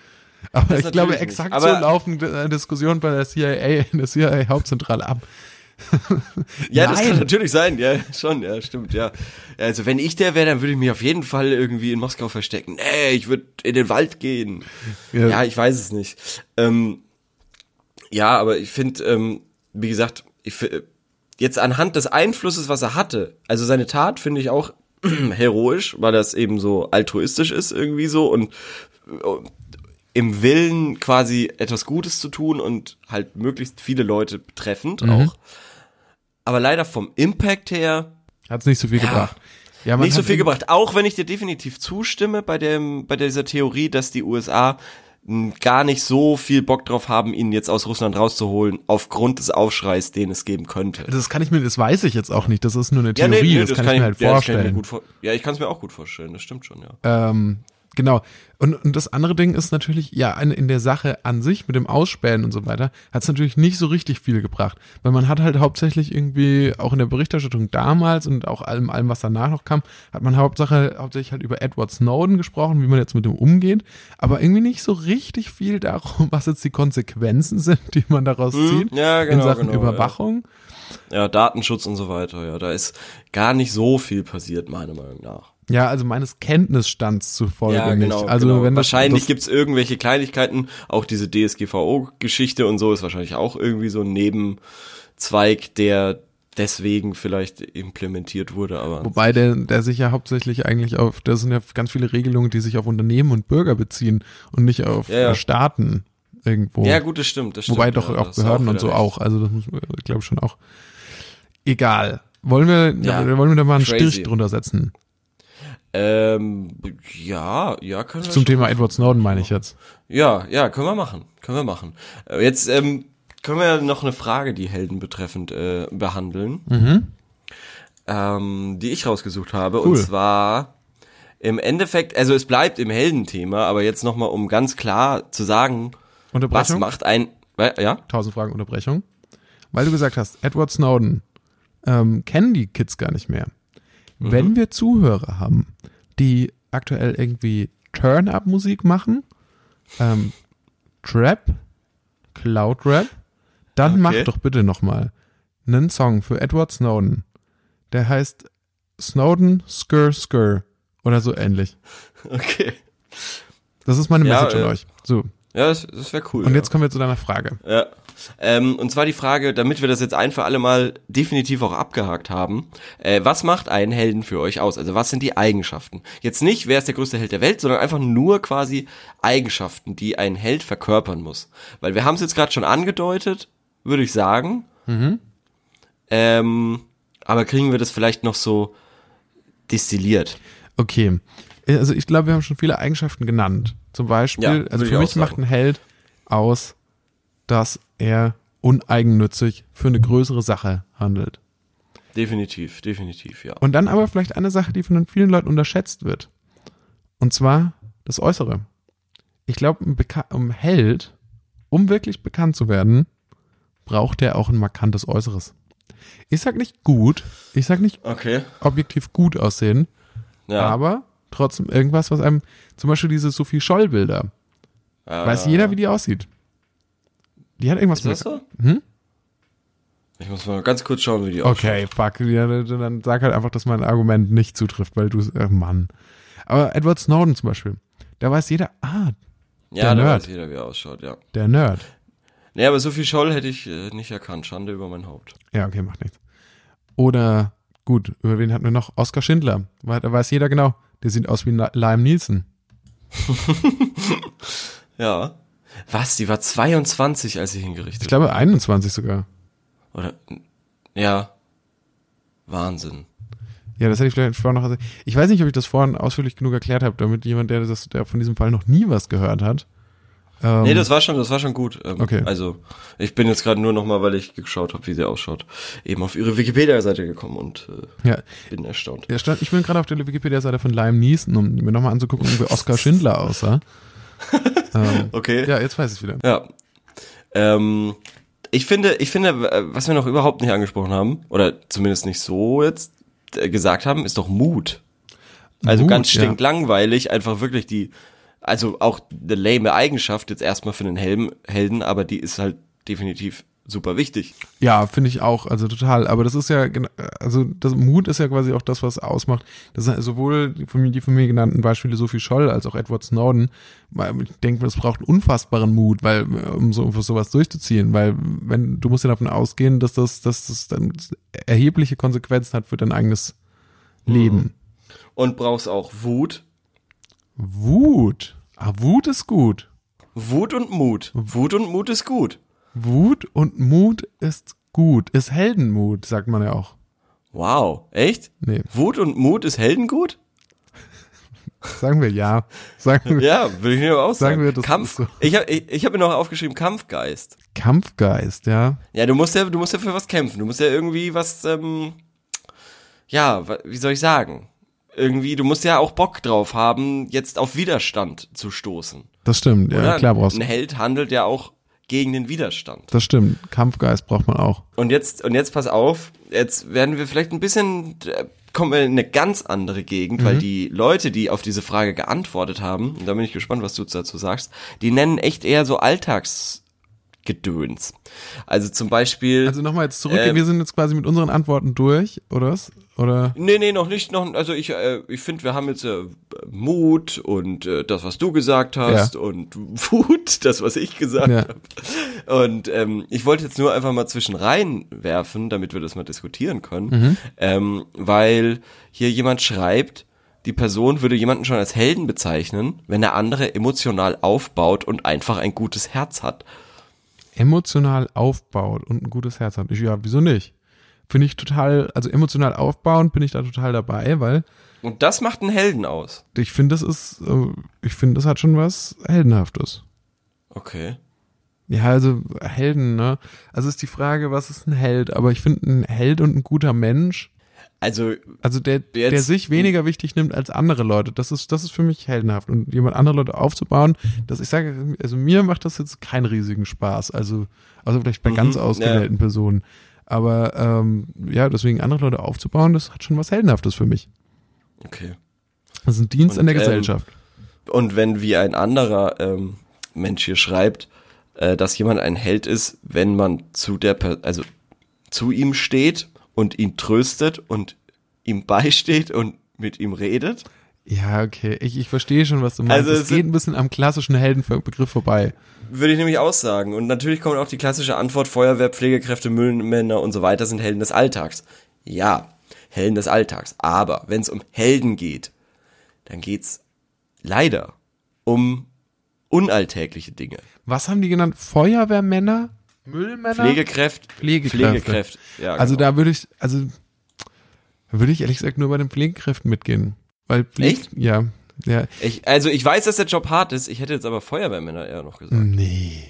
Aber Das ich glaube, exakt nicht. so laufen äh, Diskussionen bei der CIA, in der CIA-Hauptzentrale ab. Ja, das Nein. kann natürlich sein, ja, schon, ja, stimmt, ja. Also wenn ich der wäre, dann würde ich mich auf jeden Fall irgendwie in Moskau verstecken. Nee, ich würde in den Wald gehen. Ja. Ja, ich weiß es nicht. Ähm, ja, aber ich finde, ähm, wie gesagt, ich, jetzt anhand des Einflusses, was er hatte, also seine Tat finde ich auch heroisch, weil das eben so altruistisch ist irgendwie so und äh, im Willen quasi etwas Gutes zu tun und halt möglichst viele Leute betreffend Mhm. auch. Aber leider vom Impact her Hat's nicht so viel Ja. gebracht. Ja, man nicht so hat viel gebracht. Auch wenn ich dir definitiv zustimme bei dem, bei dieser Theorie, dass die USA gar nicht so viel Bock drauf haben, ihn jetzt aus Russland rauszuholen, aufgrund des Aufschreis, den es geben könnte. Das kann ich mir, das weiß ich jetzt auch nicht. Das ist nur eine Ja, Theorie. nee, nee, das, kann ich mir halt ja, das kann ich vorstellen. mir vor ja, ich kann es mir auch gut vorstellen, das stimmt schon, ja. Ähm, genau. Und, und das andere Ding ist natürlich, ja, in, in der Sache an sich mit dem Ausspähen und so weiter, hat es natürlich nicht so richtig viel gebracht. Weil man hat halt hauptsächlich irgendwie, auch in der Berichterstattung damals und auch allem, allem, was danach noch kam, hat man Hauptsache, hauptsächlich halt über Edward Snowden gesprochen, wie man jetzt mit dem umgeht, aber irgendwie nicht so richtig viel darum, was jetzt die Konsequenzen sind, die man daraus zieht Hm, ja, in genau, Sachen genau, Überwachung. Ja, Datenschutz und so weiter, ja, da ist gar nicht so viel passiert, meiner Meinung nach. Ja, also meines Kenntnisstands zufolge Ja, genau. nicht. Also genau. wenn das, wahrscheinlich das, gibt's irgendwelche Kleinigkeiten, auch diese DSGVO-Geschichte und so ist wahrscheinlich auch irgendwie so ein Nebenzweig, der deswegen vielleicht implementiert wurde, aber Wobei der, der sich ja hauptsächlich eigentlich auf, das sind ja ganz viele Regelungen, die sich auf Unternehmen und Bürger beziehen und nicht auf Ja, ja. äh, Staaten irgendwo. ja gut, das stimmt, das stimmt. Wobei doch auch Behörden und wieder so recht. auch. Also das muss, ich glaube schon auch. Egal. Wollen wir, Ja, wollen wir da mal einen crazy. Strich drunter setzen? Ähm, ja, ja, können wir Zum Thema Edward Snowden meine ich jetzt. Ja, ja, können wir machen. Können wir machen. Äh, Jetzt ähm, können wir noch eine Frage, die Helden betreffend, äh, behandeln. Ähm, die ich rausgesucht habe. Und Cool. zwar im Endeffekt, also es bleibt im Heldenthema, aber jetzt nochmal, um ganz klar zu sagen, was macht ein. Ja? Tausend Fragen Unterbrechung. Weil du gesagt hast, Edward Snowden ähm, kennen die Kids gar nicht mehr. Wenn wir Zuhörer haben, die aktuell irgendwie Turn-Up-Musik machen, ähm, Trap, Cloud-Rap, dann Okay. mach doch bitte nochmal einen Song für Edward Snowden. Der heißt Snowden Skr Skr oder so ähnlich. Okay. Das ist meine Ja, Message an äh, euch. So, Ja, das, das wäre cool. und ja. jetzt kommen wir zu deiner Frage. Ja. Ähm, und zwar die Frage, damit wir das jetzt ein für alle Mal definitiv auch abgehakt haben. Äh, was macht einen Helden für euch aus? Also was sind die Eigenschaften? Jetzt nicht, wer ist der größte Held der Welt, sondern einfach nur quasi Eigenschaften, die ein Held verkörpern muss. Weil wir haben es jetzt gerade schon angedeutet, würde ich sagen. Ähm, aber kriegen wir das vielleicht noch so destilliert? Okay. Also ich glaube, wir haben schon viele Eigenschaften genannt. Zum Beispiel, Ja, also für mich macht ein Held aus, dass er uneigennützig für eine größere Sache handelt. Definitiv, definitiv, ja. Und dann aber vielleicht eine Sache, die von den vielen Leuten unterschätzt wird. Und zwar das Äußere. Ich glaube, ein, ein Held, um wirklich bekannt zu werden, braucht er auch ein markantes Äußeres. Ich sag nicht gut, ich sag nicht Okay. objektiv gut aussehen, Ja. aber trotzdem irgendwas, was einem, zum Beispiel diese Sophie Scholl-Bilder, ja, weiß jeder, wie die aussieht. Die hat irgendwas Ist das so? Hm? Ich muss mal ganz kurz schauen, wie die Okay, fuck, ja, dann sag halt einfach, dass mein Argument nicht zutrifft, weil du, äh, Mann. Aber Edward Snowden zum Beispiel, da weiß jeder, ah, Ja, Der da Nerd. weiß jeder, wie er ausschaut, ja. der Nerd. Nee, aber so viel Scholl hätte ich äh, nicht erkannt. Schande über mein Haupt. Ja, okay, macht nichts. Oder, gut, über wen hatten wir noch? Oskar Schindler. Da weiß jeder genau, der sieht aus wie Liam Nielsen. Ja. Was? Die war 22, als sie Ich hingerichtet glaube 21 sogar. Oder. Ja. Wahnsinn. Ja, das hätte ich vielleicht vorher noch. Ich weiß nicht, ob ich das vorhin ausführlich genug erklärt habe, damit jemand, der, das, der von diesem Fall noch nie was gehört hat. Ähm, Nee, das war schon, das war schon gut. Ähm, Okay. Also, ich bin jetzt gerade nur noch mal, weil ich geschaut habe, wie sie ausschaut, eben auf ihre Wikipedia-Seite gekommen und äh, ja, bin erstaunt. stand, ich bin gerade auf der Wikipedia-Seite von Liam Neeson, um mir nochmal anzugucken, wie Oskar Schindler aussah. Ähm, Okay. ja, jetzt weiß ich wieder. Ja. Ähm, ich finde, ich finde, was wir noch überhaupt nicht angesprochen haben, oder zumindest nicht so jetzt äh, gesagt haben, ist doch Mut. Also Mut, ganz ja. stinklangweilig, einfach wirklich die, also auch eine lame Eigenschaft jetzt erstmal für einen Helden, aber die ist halt definitiv super wichtig. Ja, finde ich auch, also total. Aber das ist ja, also das Mut ist ja quasi auch das, was ausmacht. Das sind sowohl die von mir, die von mir genannten Beispiele Sophie Scholl als auch Edward Snowden. Weil Ich denke, es braucht einen unfassbaren Mut, weil um so, um sowas durchzuziehen, weil wenn du musst ja davon ausgehen, dass das, dass das dann erhebliche Konsequenzen hat für dein eigenes Leben. Und brauchst auch Wut. Wut. Ah, Wut ist gut. Wut und Mut. Wut und Mut ist gut. Wut und Mut ist gut. Ist Heldenmut, sagt man ja auch. Wow. Echt? Nee, Wut und Mut ist Heldengut? sagen wir ja. Sagen wir Ja, würde ich mir auch Sagen sagen. wir, das Kampf. so. Ich habe ich, ich hab mir noch aufgeschrieben, Kampfgeist. Kampfgeist, ja. Ja, du musst ja, du musst ja für was kämpfen. Du musst ja irgendwie was, ähm, ja, wie soll ich sagen? Irgendwie, du musst ja auch Bock drauf haben, jetzt auf Widerstand zu stoßen. Das stimmt, ja, oder? klar brauchst Ein du. Held handelt ja auch gegen den Widerstand. Das stimmt. Kampfgeist braucht man auch. Und jetzt, und jetzt pass auf, jetzt werden wir vielleicht ein bisschen, kommen wir in eine ganz andere Gegend, Mhm. weil die Leute, die auf diese Frage geantwortet haben, und da bin ich gespannt, was du dazu sagst, die nennen echt eher so Alltagsgedöns. Also zum Beispiel. Also nochmal jetzt zurück, Äh, wir sind jetzt quasi mit unseren Antworten durch, oder was? Oder? Nee, nee, noch nicht. Noch, also ich, äh, ich finde, wir haben jetzt äh, Mut und äh, das, was du gesagt hast Ja. und Wut, das, was ich gesagt Ja. habe. Und ähm, ich wollte jetzt nur einfach mal zwischen rein werfen, damit wir das mal diskutieren können, Mhm. ähm, weil hier jemand schreibt, die Person würde jemanden schon als Helden bezeichnen, wenn der andere emotional aufbaut und einfach ein gutes Herz hat. Emotional aufbaut und ein gutes Herz hat. Ich, ja, wieso nicht? finde ich total, also emotional aufbauend bin ich da total dabei, weil Und das macht einen Helden aus. ich finde, das ist, äh, ich finde, das hat schon was Heldenhaftes. Okay. Ja, also Helden, ne? Also ist die Frage, was ist ein Held? Aber ich finde, ein Held und ein guter Mensch, Also, also der, Jetzt- der sich weniger wichtig nimmt als andere Leute, das ist, das ist für mich heldenhaft. Und jemand andere Leute aufzubauen, das, ich sage, also mir macht das jetzt keinen riesigen Spaß. Also, also vielleicht bei Mhm, ganz ja. ausgewählten Personen. Aber ähm, ja, deswegen andere Leute aufzubauen, das hat schon was Heldenhaftes für mich. okay. Das ist ein Dienst Und, an der ähm, Gesellschaft. Und wenn wie ein anderer ähm, Mensch hier schreibt, äh, dass jemand ein Held ist, wenn man zu der, per also zu ihm steht und ihn tröstet und ihm beisteht und mit ihm redet. Ja, okay. Ich, ich verstehe schon, was du meinst. Also es es geht ein bisschen am klassischen Heldenbegriff vorbei. Würde ich nämlich aussagen. Und natürlich kommt auch die klassische Antwort, Feuerwehr, Pflegekräfte, Müllmänner und so weiter sind Helden des Alltags. Ja, Helden des Alltags. Aber wenn es um Helden geht, dann geht's leider um unalltägliche Dinge. Was haben die genannt? Feuerwehrmänner? Müllmänner? Pflegekräfte. Pflegekräfte. Pflegekräfte. Ja, Also genau. da würde ich, also da würde ich ehrlich gesagt nur bei den Pflegekräften mitgehen. Weil Pflege, Echt? Ja, ja. Ich, also ich weiß, dass der Job hart ist. Ich hätte jetzt aber Feuerwehrmänner eher noch gesagt. Nee.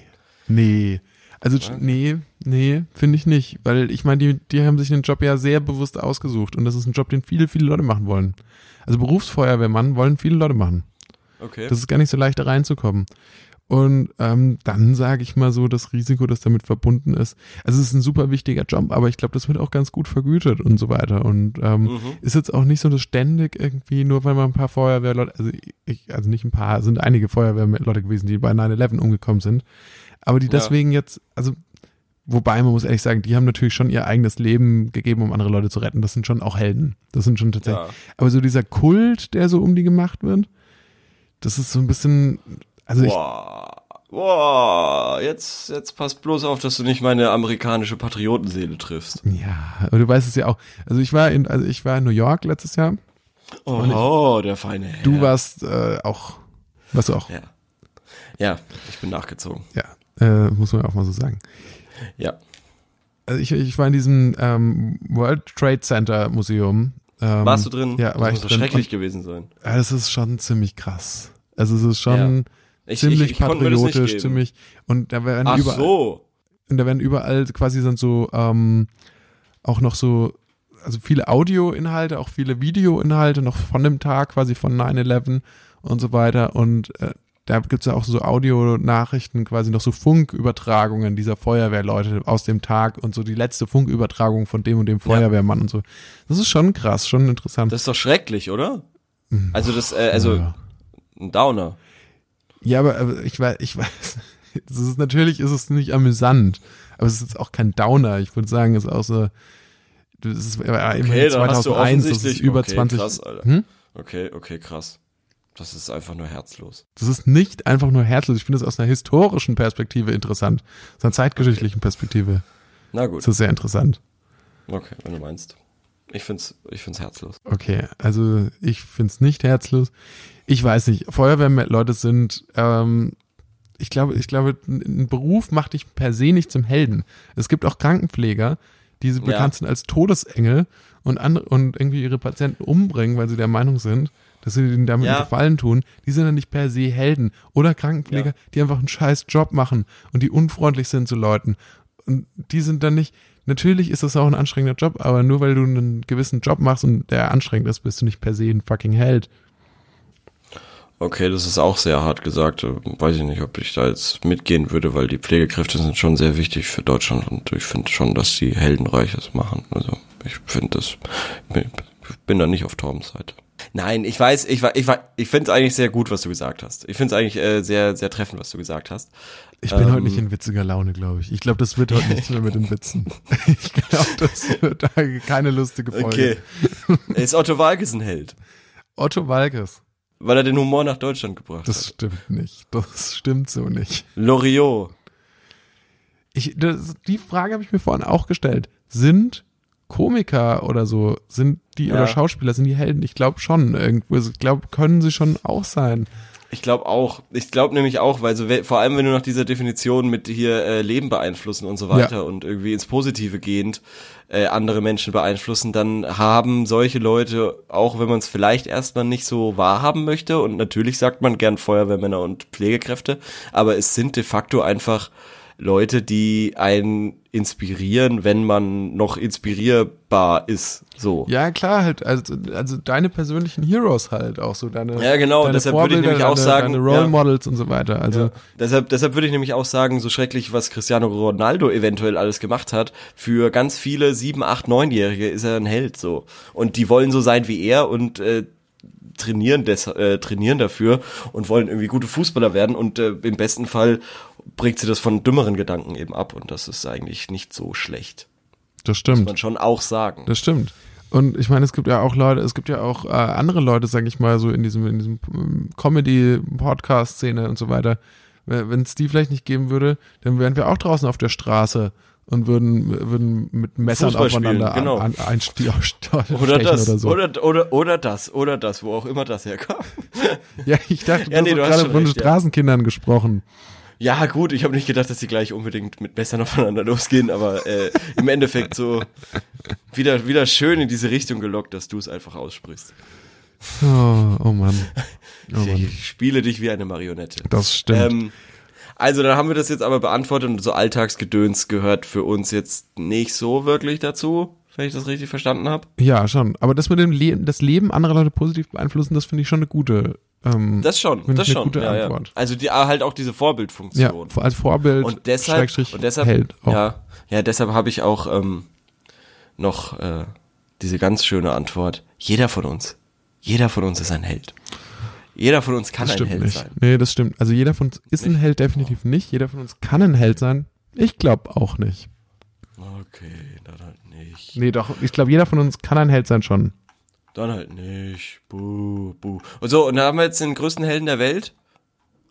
Nee. Also nee, nee, finde ich nicht. Weil ich meine, die, die haben sich den Job ja sehr bewusst ausgesucht und das ist ein Job, den viele, viele Leute machen wollen. Also Berufsfeuerwehrmann wollen viele Leute machen. Okay. Das ist gar nicht so leicht, da reinzukommen. Und ähm, dann sage ich mal so, das Risiko, das damit verbunden ist. Also es ist ein super wichtiger Job, aber ich glaube, das wird auch ganz gut vergütet und so weiter. Und ähm, Mhm. ist jetzt auch nicht so, dass ständig irgendwie, nur weil man ein paar Feuerwehrleute, also ich, also nicht ein paar, es sind einige Feuerwehrleute gewesen, die bei 9-11 umgekommen sind. Aber die Ja. deswegen jetzt, also Wobei man muss ehrlich sagen, die haben natürlich schon ihr eigenes Leben gegeben, um andere Leute zu retten. Das sind schon auch Helden. Das sind schon tatsächlich. Ja. Aber so dieser Kult, der so um die gemacht wird, das ist so ein bisschen, also ich, Boah. Boah. Jetzt, jetzt passt bloß auf, dass du nicht meine amerikanische Patriotenseele triffst. ja, aber du weißt es ja auch. Also ich war in, also ich war in New York letztes Jahr. Oh, der feine Herr. Du warst äh, auch, warst du auch, Ja. Ja, ich bin nachgezogen. ja, äh, muss man auch mal so sagen. Ja. Also ich, ich war in diesem ähm, World Trade Center Museum. Ähm, Warst du drin? Ja, das war ich muss drin. schrecklich gewesen sein. Und, ja, das ist schon ziemlich krass. Also es ist schon Ich, ziemlich ich, ich patriotisch, ziemlich und da werden Ach überall so. Und da werden überall quasi dann so ähm, auch noch so, also viele Audioinhalte, auch viele Videoinhalte noch von dem Tag, quasi von 9-11 und so weiter. Und äh, da gibt's ja auch so Audionachrichten, quasi noch so Funkübertragungen dieser Feuerwehrleute aus dem Tag und so die letzte Funkübertragung von dem und dem Feuerwehrmann und so. Das ist schon krass, schon interessant. Das ist doch schrecklich, oder? Also das, äh, also ja. ein Downer. Ja, aber, ich weiß, ich weiß, es ist, natürlich ist es nicht amüsant, aber es ist jetzt auch kein Downer. Ich würde sagen, es ist auch so, das ist hast du 2001, das ist über okay, 20. krass, Alter. Hm? Okay, okay, krass. Das ist einfach nur herzlos. Das ist nicht einfach nur herzlos. Ich finde es aus einer historischen Perspektive interessant, aus einer zeitgeschichtlichen Perspektive. Na Das gut. ist sehr interessant. Okay, wenn du meinst. Ich find's, ich find's herzlos. Okay, also ich finde es nicht herzlos. Ich weiß nicht, Feuerwehrleute sind, ähm, ich glaube, ich glaube, ein Beruf macht dich per se nicht zum Helden. Es gibt auch Krankenpfleger, die Ja. bekannt sind als Todesengel und andere und irgendwie ihre Patienten umbringen, weil sie der Meinung sind, dass sie ihnen damit Ja. Gefallen tun. Die sind dann nicht per se Helden. Oder Krankenpfleger, Ja. die einfach einen scheiß Job machen und die unfreundlich sind zu Leuten. Und die sind dann nicht, natürlich ist das auch ein anstrengender Job, aber nur weil du einen gewissen Job machst und der anstrengend ist, bist du nicht per se ein fucking Held. Okay, das ist auch sehr hart gesagt. Weiß ich nicht, ob ich da jetzt mitgehen würde, weil die Pflegekräfte sind schon sehr wichtig für Deutschland und ich finde schon, dass die Heldenreiches machen. Also ich finde das, ich bin da nicht auf Torbens Seite. Nein, ich weiß, ich war, ich war, ich finde es eigentlich sehr gut, was du gesagt hast. Ich finde es eigentlich äh, sehr, sehr treffend, was du gesagt hast. Ich bin Ähm. heute nicht in witziger Laune, glaube ich. Ich glaube, das wird heute nichts mehr mit den Witzen. Ich glaube, das wird da keine lustige Folge. Okay. Ist Otto Walkes ein Held? Otto Walkes. Weil er den Humor nach Deutschland gebracht Das hat. stimmt nicht. Das stimmt so nicht. Loriot. Ich, das, die Frage habe ich mir vorhin auch gestellt. Sind Komiker oder so, sind die Ja. oder Schauspieler, sind die Helden? Ich glaube schon irgendwo. Ich glaube, können sie schon auch sein. Ich glaube auch. Ich glaube nämlich auch, weil so vor allem wenn du nach dieser Definition mit hier äh, Leben beeinflussen und so weiter Ja. und irgendwie ins Positive gehend äh, andere Menschen beeinflussen, dann haben solche Leute, auch wenn man es vielleicht erstmal nicht so wahrhaben möchte, und natürlich sagt man gern Feuerwehrmänner und Pflegekräfte, aber es sind de facto einfach Leute, die einen inspirieren, wenn man noch inspirierbar ist. So. Ja, klar, halt, also, also deine persönlichen Heroes halt auch so, deine, Ja, genau, deine deshalb würde ich nämlich auch deine, sagen, deine Role ja. Models und so weiter. Also, Ja. Deshalb, deshalb würde ich nämlich auch sagen, so schrecklich, was Cristiano Ronaldo eventuell alles gemacht hat, für ganz viele sieben, acht, neunjährige ist er ein Held so. Und die wollen so sein wie er und äh, trainieren, des, äh, trainieren dafür und wollen irgendwie gute Fußballer werden und äh, im besten Fall bringt sie das von dümmeren Gedanken eben ab und das ist eigentlich nicht so schlecht. das Muss stimmt. man schon auch sagen. Das stimmt. Und ich meine, es gibt ja auch Leute, es gibt ja auch äh, andere Leute, sag ich mal, so in diesem, in diesem ähm, Comedy-Podcast-Szene und so weiter. Wenn es die vielleicht nicht geben würde, dann wären wir auch draußen auf der Straße und würden, würden mit Messern Fußball aufeinander spielen, genau. an, an, einste- Oder das, oder so. oder, oder, oder das, oder das, wo auch immer das herkommt. ja, ich dachte, Ja, du nee, hast du hast gerade von recht, ja. Straßenkindern gesprochen. Ja, gut, ich habe nicht gedacht, dass die gleich unbedingt mit Messern aufeinander losgehen, aber äh, im Endeffekt so wieder, wieder schön in diese Richtung gelockt, dass du es einfach aussprichst. Oh, oh Mann. Oh Mann. Ich spiele dich wie eine Marionette. Das stimmt. Ähm, also, dann haben wir das jetzt aber beantwortet und so Alltagsgedöns gehört für uns jetzt nicht so wirklich dazu, wenn ich das richtig verstanden habe. ja, schon. Aber das mit dem Le das Leben anderer Leute positiv beeinflussen, das finde ich schon eine gute. Ähm, Das schon, das schon. gute ja, ja. Antwort. Also die, halt auch diese ja, Vorbildfunktion. als Vorbild. und deshalb, und deshalb, Held auch. ja, ja, deshalb habe ich auch ähm, noch äh, diese ganz schöne Antwort. Jeder von uns, jeder von uns ist ein Held. Jeder von uns kann das ein stimmt Held nicht. sein. Nee, das stimmt. Also jeder von uns ist ein Nicht? Held definitiv nicht. Jeder von uns kann ein Held sein. Ich glaube auch nicht. Okay, dann halt nicht. Nee, doch. Ich glaube, jeder von uns kann ein Held sein schon. Dann halt nicht. Buh, buh. Und so, und da haben wir jetzt den größten Helden der Welt.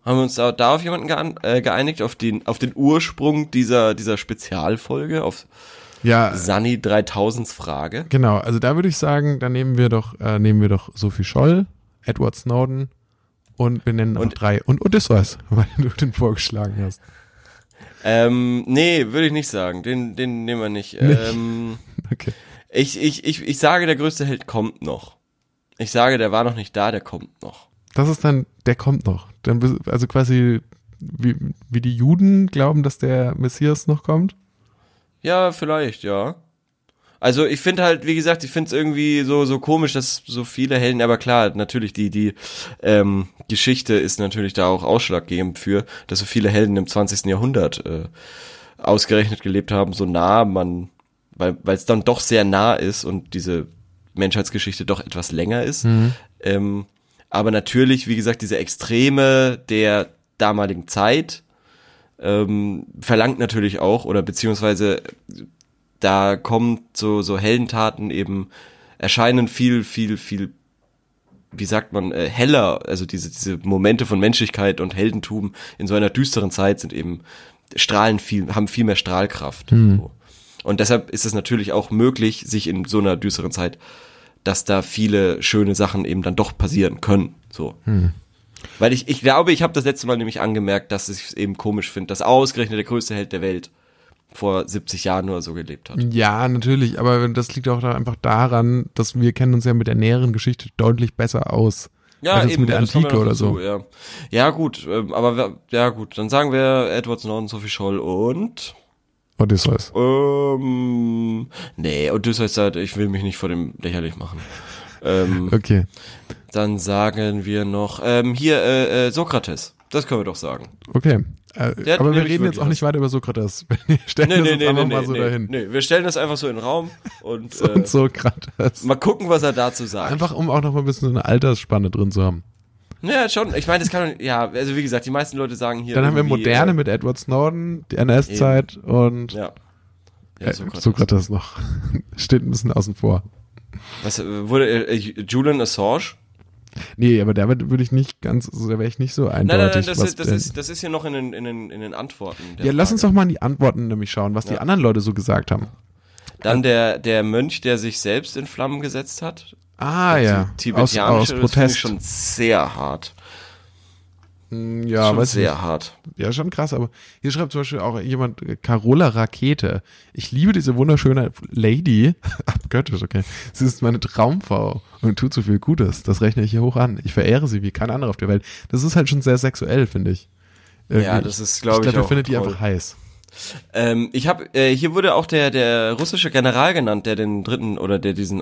Haben wir uns da, da auf jemanden äh, geeinigt, auf den, auf den Ursprung dieser, dieser Spezialfolge, auf Ja, Sunny 3000s Frage. genau. Also da würde ich sagen, da nehmen wir doch, äh, nehmen wir doch Sophie Scholl, Edward Snowden und wir nennen noch Und- drei. Und Odysseus, weil du den vorgeschlagen hast. Ähm, nee, würde ich nicht sagen. Den, den nehmen wir nicht. Ähm, Okay. ich, ich, ich, ich sage, der größte Held kommt noch. Ich sage, der war noch nicht da, der kommt noch. Das ist dann, der kommt noch. Dann, also quasi, wie, wie die Juden glauben, dass der Messias noch kommt. Ja, vielleicht, ja. Also ich finde halt, wie gesagt, ich finde es irgendwie so so komisch, dass so viele Helden, aber klar, natürlich die die ähm, Geschichte ist natürlich da auch ausschlaggebend für, dass so viele Helden im 20. Jahrhundert äh, ausgerechnet gelebt haben, so nah man, weil weil es dann doch sehr nah ist und diese Menschheitsgeschichte doch etwas länger ist. Ähm, aber natürlich, wie gesagt, diese Extreme der damaligen Zeit ähm, verlangt natürlich auch, oder beziehungsweise da kommt so, so Heldentaten eben, erscheinen viel, viel, viel, wie sagt man, äh, heller, also diese, diese Momente von Menschlichkeit und Heldentum in so einer düsteren Zeit sind eben, strahlen viel, haben viel mehr Strahlkraft. So. Und deshalb ist es natürlich auch möglich, sich in so einer düsteren Zeit, dass da viele schöne Sachen eben dann doch passieren können. So. Weil ich, ich glaube, ich habe das letzte Mal nämlich angemerkt, dass ich es eben komisch finde, dass ausgerechnet der größte Held der Welt vor 70 Jahren oder so gelebt hat. Ja, natürlich, aber das liegt auch da einfach daran, dass wir kennen uns ja mit der näheren Geschichte deutlich besser aus. als jetzt mit der ja, Antike oder dazu, so. Ja, ja gut, ähm, aber ja gut, dann sagen wir Edward Snowden, Sophie Scholl und Odysseus. ähm, nee, Odysseus sagt, ich will mich nicht vor dem lächerlich machen. Ähm, Okay. dann sagen wir noch ähm, hier äh, äh, Sokrates. Das können wir doch sagen. Okay. Äh, aber wir reden jetzt auch nicht weiter über Sokrates. Wir stellen das jetzt einfach mal so dahin. nee. Wir stellen das einfach so in den Raum und, äh, Und Sokrates. mal gucken, was er dazu sagt. Einfach um auch noch mal ein bisschen so eine Altersspanne drin zu haben. Ja, schon. Ich meine, das kann ja, also wie gesagt, die meisten Leute sagen hier. Dann haben wir Moderne äh, mit Edward Snowden, die NS-Zeit und Ja. äh, Sokrates. noch. Steht ein bisschen außen vor. Was äh, wurde äh, Julian Assange? Nee, aber da würd- würde ich nicht ganz, da wäre ich nicht so eindeutig. Nein, nein, nein, das, ist, das, ist, das ist hier noch in den, in den, in den Antworten. ja, lass uns Frage. doch mal in die Antworten nämlich schauen, was die Ja. anderen Leute so gesagt haben. Dann der, der Mönch, der sich selbst in Flammen gesetzt hat. Ah ja, aus, Tibetanische, aus das ich Protest. schon sehr hart. Mm, Ja, Schon sehr nicht. hart. Ja, schon krass, aber hier schreibt zum Beispiel auch jemand äh, Carola Rakete. Ich liebe diese wunderschöne Lady. Abgöttisch, okay. Sie ist meine Traumfrau und tut so viel Gutes. Das rechne ich hier hoch an. Ich verehre sie wie kein anderer auf der Welt. Das ist halt schon sehr sexuell, finde ich. Irgendwie. Ja, das ist, glaube ich, Ich glaube, findet die einfach heiß. Ähm, ich habe äh, hier wurde auch der der russische General genannt, der den dritten oder der diesen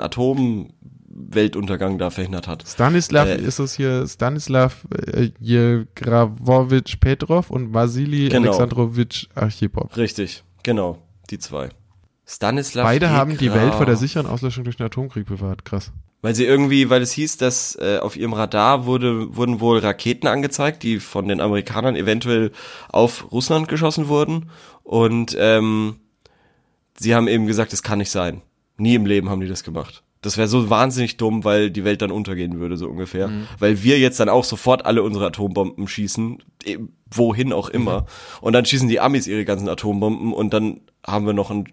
Atomweltuntergang da verhindert hat. Stanislav Äh, ist es hier, Stanislav äh, Jegravovich Petrov und Vasili Genau. Alexandrowitsch Archipov. Richtig, genau, die zwei. Stanislav Beide haben die Welt vor der Jegra- sicheren Auslöschung durch den Atomkrieg bewahrt. Krass. Weil sie irgendwie, weil es hieß, dass äh, auf ihrem Radar wurde, wurden wohl Raketen angezeigt, die von den Amerikanern eventuell auf Russland geschossen wurden. Und ähm, sie haben eben gesagt, das kann nicht sein. Nie im Leben haben die das gemacht. Das wäre so wahnsinnig dumm, weil die Welt dann untergehen würde, so ungefähr. Weil wir jetzt dann auch sofort alle unsere Atombomben schießen, eh, wohin auch immer. Und dann schießen die Amis ihre ganzen Atombomben und dann haben wir noch ein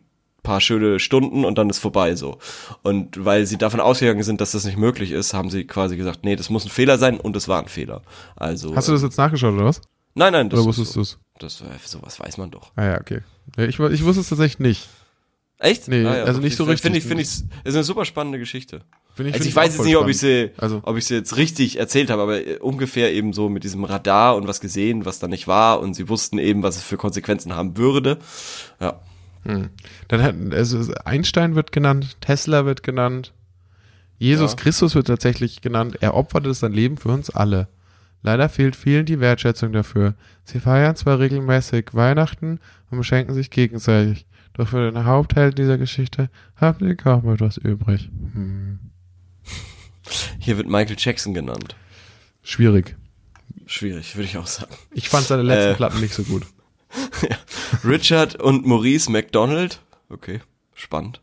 paar schöne Stunden und dann ist vorbei so. Und weil sie davon ausgegangen sind, dass das nicht möglich ist, haben sie quasi gesagt, nee, das muss ein Fehler sein und es war ein Fehler. Also Hast du das jetzt nachgeschaut oder was? Nein, nein, das Oder wusstest so. du es? Das äh, sowas weiß man doch. Ah ja, okay. Ja, ich, ich wusste es tatsächlich nicht. Echt? Nee, also nicht so richtig. Finde ich, finde ich, ist eine super spannende Geschichte. Find ich, Also find ich weiß jetzt nicht, ob ich sie, Also- ob ich sie jetzt richtig erzählt habe, aber äh, ungefähr eben so mit diesem Radar und was gesehen, was da nicht war und sie wussten eben, was es für Konsequenzen haben würde. Ja. Dann hat, also Einstein wird genannt, Tesla wird genannt, Jesus Ja. Christus wird tatsächlich genannt. Er opferte sein Leben für uns alle. Leider fehlt vielen die Wertschätzung dafür. Sie feiern zwar regelmäßig Weihnachten und beschenken sich gegenseitig, doch für den Hauptteil dieser Geschichte haben sie kaum etwas übrig. Hm. Hier wird Michael Jackson genannt. Schwierig. Schwierig, würde ich auch sagen. Ich fand seine letzten Äh. Platten nicht so gut. Richard und Maurice McDonald. Okay, spannend.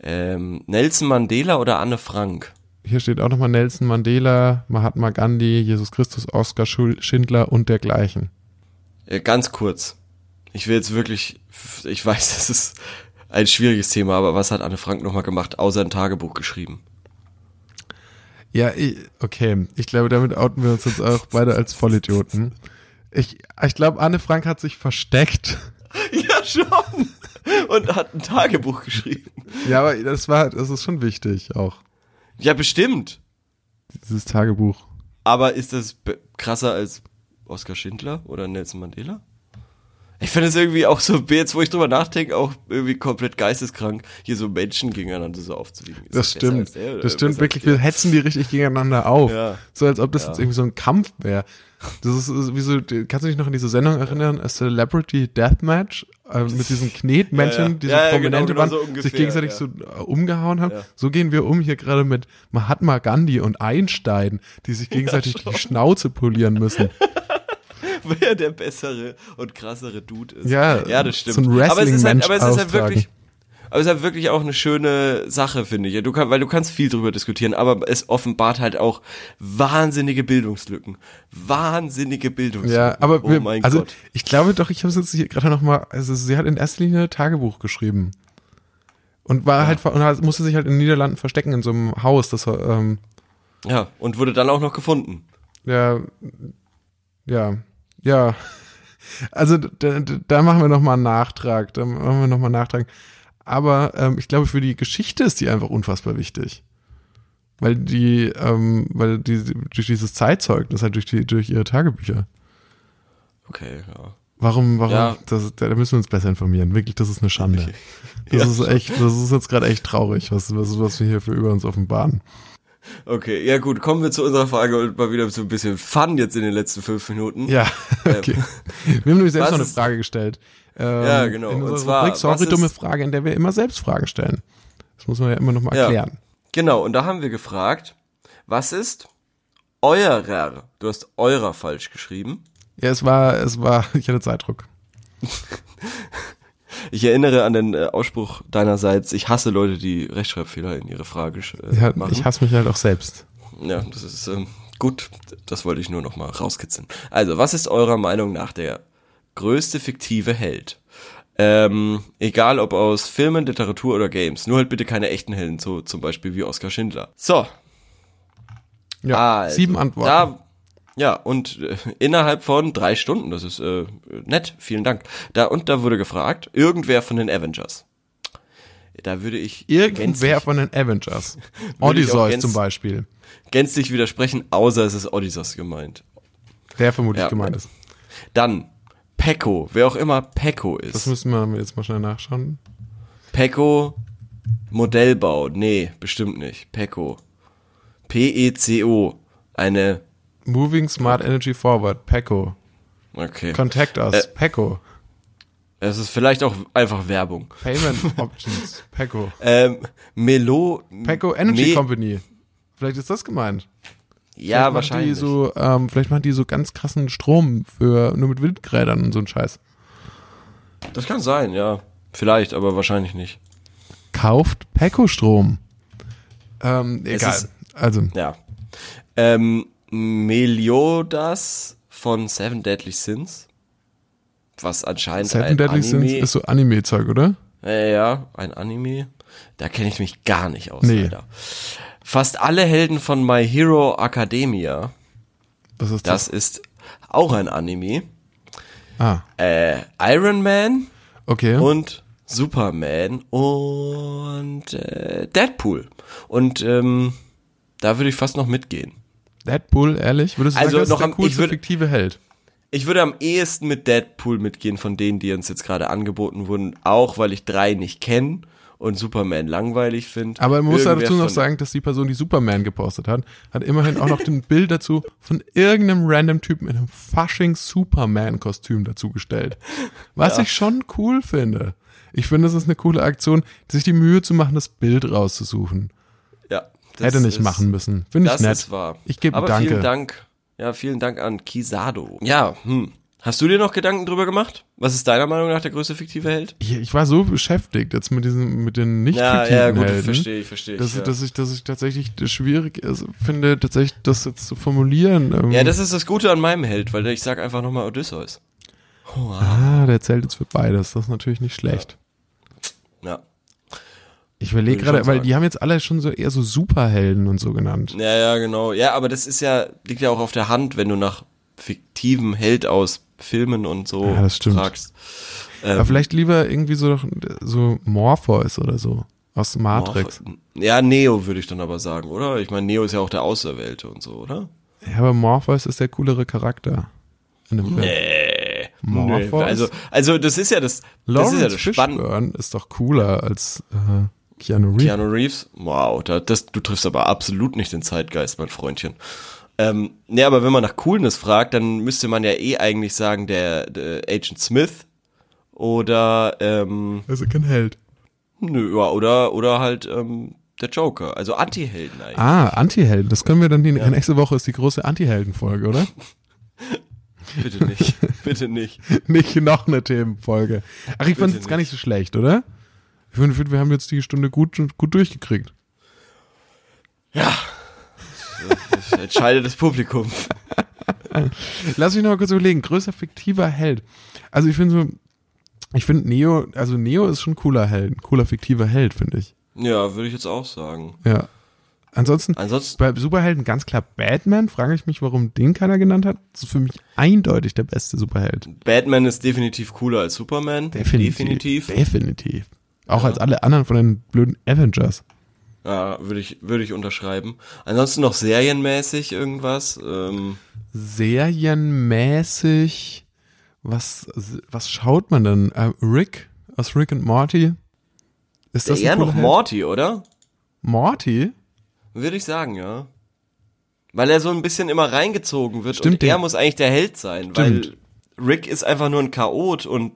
Ähm, Nelson Mandela oder Anne Frank? Hier steht auch nochmal Nelson Mandela, Mahatma Gandhi, Jesus Christus, Oskar Schindler und dergleichen. Äh, ganz kurz. Ich will jetzt wirklich, ich weiß, das ist ein schwieriges Thema, aber was hat Anne Frank nochmal gemacht, außer ein Tagebuch geschrieben? Ja, okay. Ich glaube, damit outen wir uns jetzt auch beide als Vollidioten. Ich, ich glaube, Anne Frank hat sich versteckt. Ja, schon. Und hat ein Tagebuch geschrieben. Ja, aber das war, das ist schon wichtig auch. Ja, bestimmt. Dieses Tagebuch. Aber ist das krasser als Oskar Schindler oder Nelson Mandela? Ich finde es irgendwie auch so, jetzt wo ich drüber nachdenke, auch irgendwie komplett geisteskrank, hier so Menschen gegeneinander so aufzuwiegen. Das stimmt. der Das stimmt wirklich. Wir hetzen die richtig gegeneinander auf. Ja. So als ob das Ja. jetzt irgendwie so ein Kampf wäre. Das ist ist wie so, kannst du dich noch an diese Sendung erinnern? A Celebrity Deathmatch? Äh, mit diesen Knetmännchen, Ja, ja. die so Ja, ja, prominente genau, genau waren, so sich ungefähr, gegenseitig ja. so äh, umgehauen haben. So gehen wir um hier gerade mit Mahatma Gandhi und Einstein, die sich gegenseitig die Schnauze polieren müssen. wer der bessere und krassere Dude ist. Ja, ja das stimmt. so ein aber es ist halt, aber es ist halt wirklich, aber es ist halt wirklich auch eine schöne Sache, finde ich. Du kann, weil du kannst viel drüber diskutieren, aber es offenbart halt auch wahnsinnige Bildungslücken. Wahnsinnige Bildungslücken. Ja, aber oh wir, mein also Gott. ich glaube doch, ich habe es jetzt hier gerade noch mal, also sie hat in erster Linie Tagebuch geschrieben und war halt und musste sich halt in den Niederlanden verstecken in so einem Haus, das ähm, Ja, und wurde dann auch noch gefunden. ja, ja, ja. Also da, da- machen wir noch mal einen Nachtrag, da machen wir noch mal einen Nachtrag. Aber ähm, ich glaube, für die Geschichte ist die einfach unfassbar wichtig. Weil die, ähm, weil die durch dieses Zeitzeugnis halt durch die, durch ihre Tagebücher. Okay, ja. Warum, warum, Ja. das, da, da müssen wir uns besser informieren. Wirklich, das ist eine Schande. Das Ja. ist echt, das ist jetzt gerade echt traurig, was, was, was wir hier für über uns offenbaren. Okay, ja gut, kommen wir zu unserer Frage und mal wieder so ein bisschen Fun jetzt in den letzten fünf Minuten. Ja, okay. Wir haben nämlich selbst was noch eine Frage gestellt. Ähm, Ja, genau. Und zwar, Rubrik, sorry, dumme Frage, in der wir immer selbst Fragen stellen. Das muss man ja immer noch mal Ja. erklären. Genau, und da haben wir gefragt, was ist eurer? Du hast eurer falsch geschrieben. Ja, es war, es war, ich hatte Zeitdruck. Ich erinnere an den äh, Ausspruch deinerseits, ich hasse Leute, die Rechtschreibfehler in ihre Frage äh, Ja, machen. ich hasse mich halt auch selbst. Ja, das ist ähm, gut. Das wollte ich nur noch mal rauskitzeln. Also, was ist eurer Meinung nach der größte fiktive Held? Ähm, egal ob aus Filmen, Literatur oder Games. Nur halt bitte keine echten Helden, so zum Beispiel wie Oskar Schindler. So, Ja, also, sieben Antworten. Da, Ja, und äh, innerhalb von drei Stunden, das ist äh, nett, vielen Dank. Da und da wurde gefragt, irgendwer von den Avengers. Da würde ich Irgendwer von den Avengers. Odysseus zum Beispiel. gänzlich widersprechen, außer es ist Odysseus gemeint. Der vermutlich Ja, gemeint ist. Dann Pecco, wer auch immer Pecco Das ist. müssen wir jetzt mal schnell nachschauen. Pecco Modellbau, nee, bestimmt nicht. Pecco. P-E-C-O. Eine, Moving Smart Energy Forward, PECO. okay. Contact us, Äh. PECO. Es ist vielleicht auch einfach Werbung. Payment Options, PECO. Ähm, Melo. PECO Energy Me- Company. Vielleicht ist das gemeint. Ja, Vielleicht wahrscheinlich. So, ähm, vielleicht machen die so ganz krassen Strom für nur mit Windrädern und so ein Scheiß. Das kann sein, ja. Vielleicht, aber wahrscheinlich nicht. Kauft PECO Strom. Ähm, egal. ist- Also, Ja. Ähm, Meliodas von Seven Deadly Sins. Was anscheinend Seven ein Deadly Anime, Sins ist so Anime-Zeug, oder? Äh, ja, ein Anime. Da kenne ich mich gar nicht aus, Nee. leider. Fast alle Helden von My Hero Academia. Was ist das? Das ist auch ein Anime. Ah, Äh, Iron Man okay. und Superman und äh, Deadpool. Und ähm, da würde ich fast noch mitgehen. Deadpool, ehrlich? Würdest du Also sagen, das noch ist der am- coolste würd- fiktive Held? Ich würde am ehesten mit Deadpool mitgehen von denen, die uns jetzt gerade angeboten wurden, auch weil ich drei nicht kenne und Superman langweilig finde. Aber man muss dazu noch sagen, dass die Person, die Superman gepostet hat, hat immerhin auch noch ein Bild dazu von irgendeinem random Typen in einem fucking Superman-Kostüm dazugestellt. Was Ja. ich schon cool finde. Ich finde, es ist eine coole Aktion, sich die Mühe zu machen, das Bild rauszusuchen. Ja, Hätte nicht ist- machen müssen. Finde ich Das nett. ist wahr. Ich gebe Aber Danke. vielen Dank. Ja, vielen Dank an Kisado. Ja, hm. Hast du dir noch Gedanken drüber gemacht? Was ist deiner Meinung nach der größte fiktive Held? Ich, ich war so beschäftigt jetzt mit diesen, mit den nicht Ja, fiktiven ja, gut, Helden, verstehe ich, verstehe ich. dass, ja. ich, dass ich, dass ich tatsächlich schwierig ist, finde, tatsächlich das jetzt zu formulieren. Ähm, ja, das ist das Gute an meinem Held, weil ich sag einfach nochmal Odysseus. Oh, ah, der zählt jetzt für beides. Das ist natürlich nicht schlecht. Ich überlege gerade, weil die haben jetzt alle schon so eher so Superhelden und so genannt. Ja, ja, genau. Ja, aber das ist ja, liegt ja auch auf der Hand, wenn du nach fiktivem Held aus Filmen und so Ja, das stimmt. fragst. Aber Ähm, vielleicht lieber irgendwie so, so Morpheus oder so. Aus Matrix. Morph- Ja, Neo würde ich dann aber sagen, oder? Ich meine, Neo ist ja auch der Auserwählte und so, oder? Ja, aber Morpheus ist der coolere Charakter. In dem Film. Nee. Morpheus? Nee, Also, also das ist ja das, das ist ja das Spannende. Ist doch cooler als äh, Keanu Reeves. Keanu Reeves, wow, da, das, du triffst aber absolut nicht den Zeitgeist, mein Freundchen. Ähm, nee, aber wenn man nach Coolness fragt, dann müsste man ja eh eigentlich sagen, der, der Agent Smith oder, ähm, Also kein Held. nö, ja, oder, oder halt, ähm, der Joker, also Anti-Helden eigentlich. Ah, Anti-Helden. Das können wir dann die nächste Woche ist die große Anti-Helden-Folge, oder? Bitte nicht, bitte nicht. nicht noch eine Themenfolge. Ach, ich fand es jetzt gar nicht so schlecht, oder? Ich finde, wir haben jetzt die Stunde gut, gut durchgekriegt. Das entscheidet das Publikum. Lass mich noch mal kurz überlegen. Größer fiktiver Held. Also ich finde so, ich finde Neo, also Neo ist schon ein cooler Held, cooler fiktiver Held, finde ich. Ja, würde ich jetzt auch sagen. Ja. Ansonsten, Ansonsten, bei Superhelden ganz klar Batman, frage ich mich, warum den keiner genannt hat. Das ist für mich eindeutig der beste Superheld. Batman ist definitiv cooler als Superman. Definitiv. Definitiv. Auch Ja. als alle anderen von den blöden Avengers. Ja, würde ich, würde ich unterschreiben. Ansonsten noch serienmäßig irgendwas. Ähm, Serienmäßig, was, was schaut man denn? Äh, Rick aus Rick and Morty? Ist das eher noch Held? Morty, oder? Morty? Würde ich sagen, ja. Weil er so ein bisschen immer reingezogen wird Stimmt, und er muss eigentlich der Held sein, Stimmt. weil Rick ist einfach nur ein Chaot und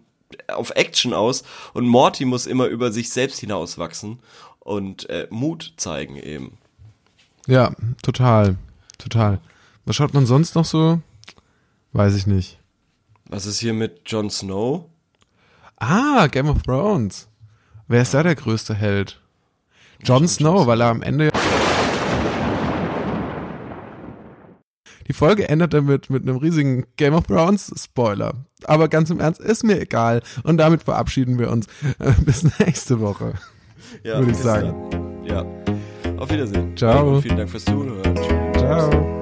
auf Action aus und Morty muss immer über sich selbst hinauswachsen und äh, Mut zeigen eben. Ja, total. Total. Was schaut man sonst noch so? Weiß ich nicht. Was ist hier mit Jon Snow? Ah, Game of Thrones. Wer ist da der größte Held? Jon Snow, weil er am Ende. Folge endet damit mit einem riesigen Game of Thrones Spoiler. Aber ganz im Ernst, ist mir egal. Und damit verabschieden wir uns. Bis nächste Woche. Ja, Würde ich sagen. dann. Ja. Auf Wiedersehen. Ciao. Und vielen Dank fürs Zuhören. Ciao.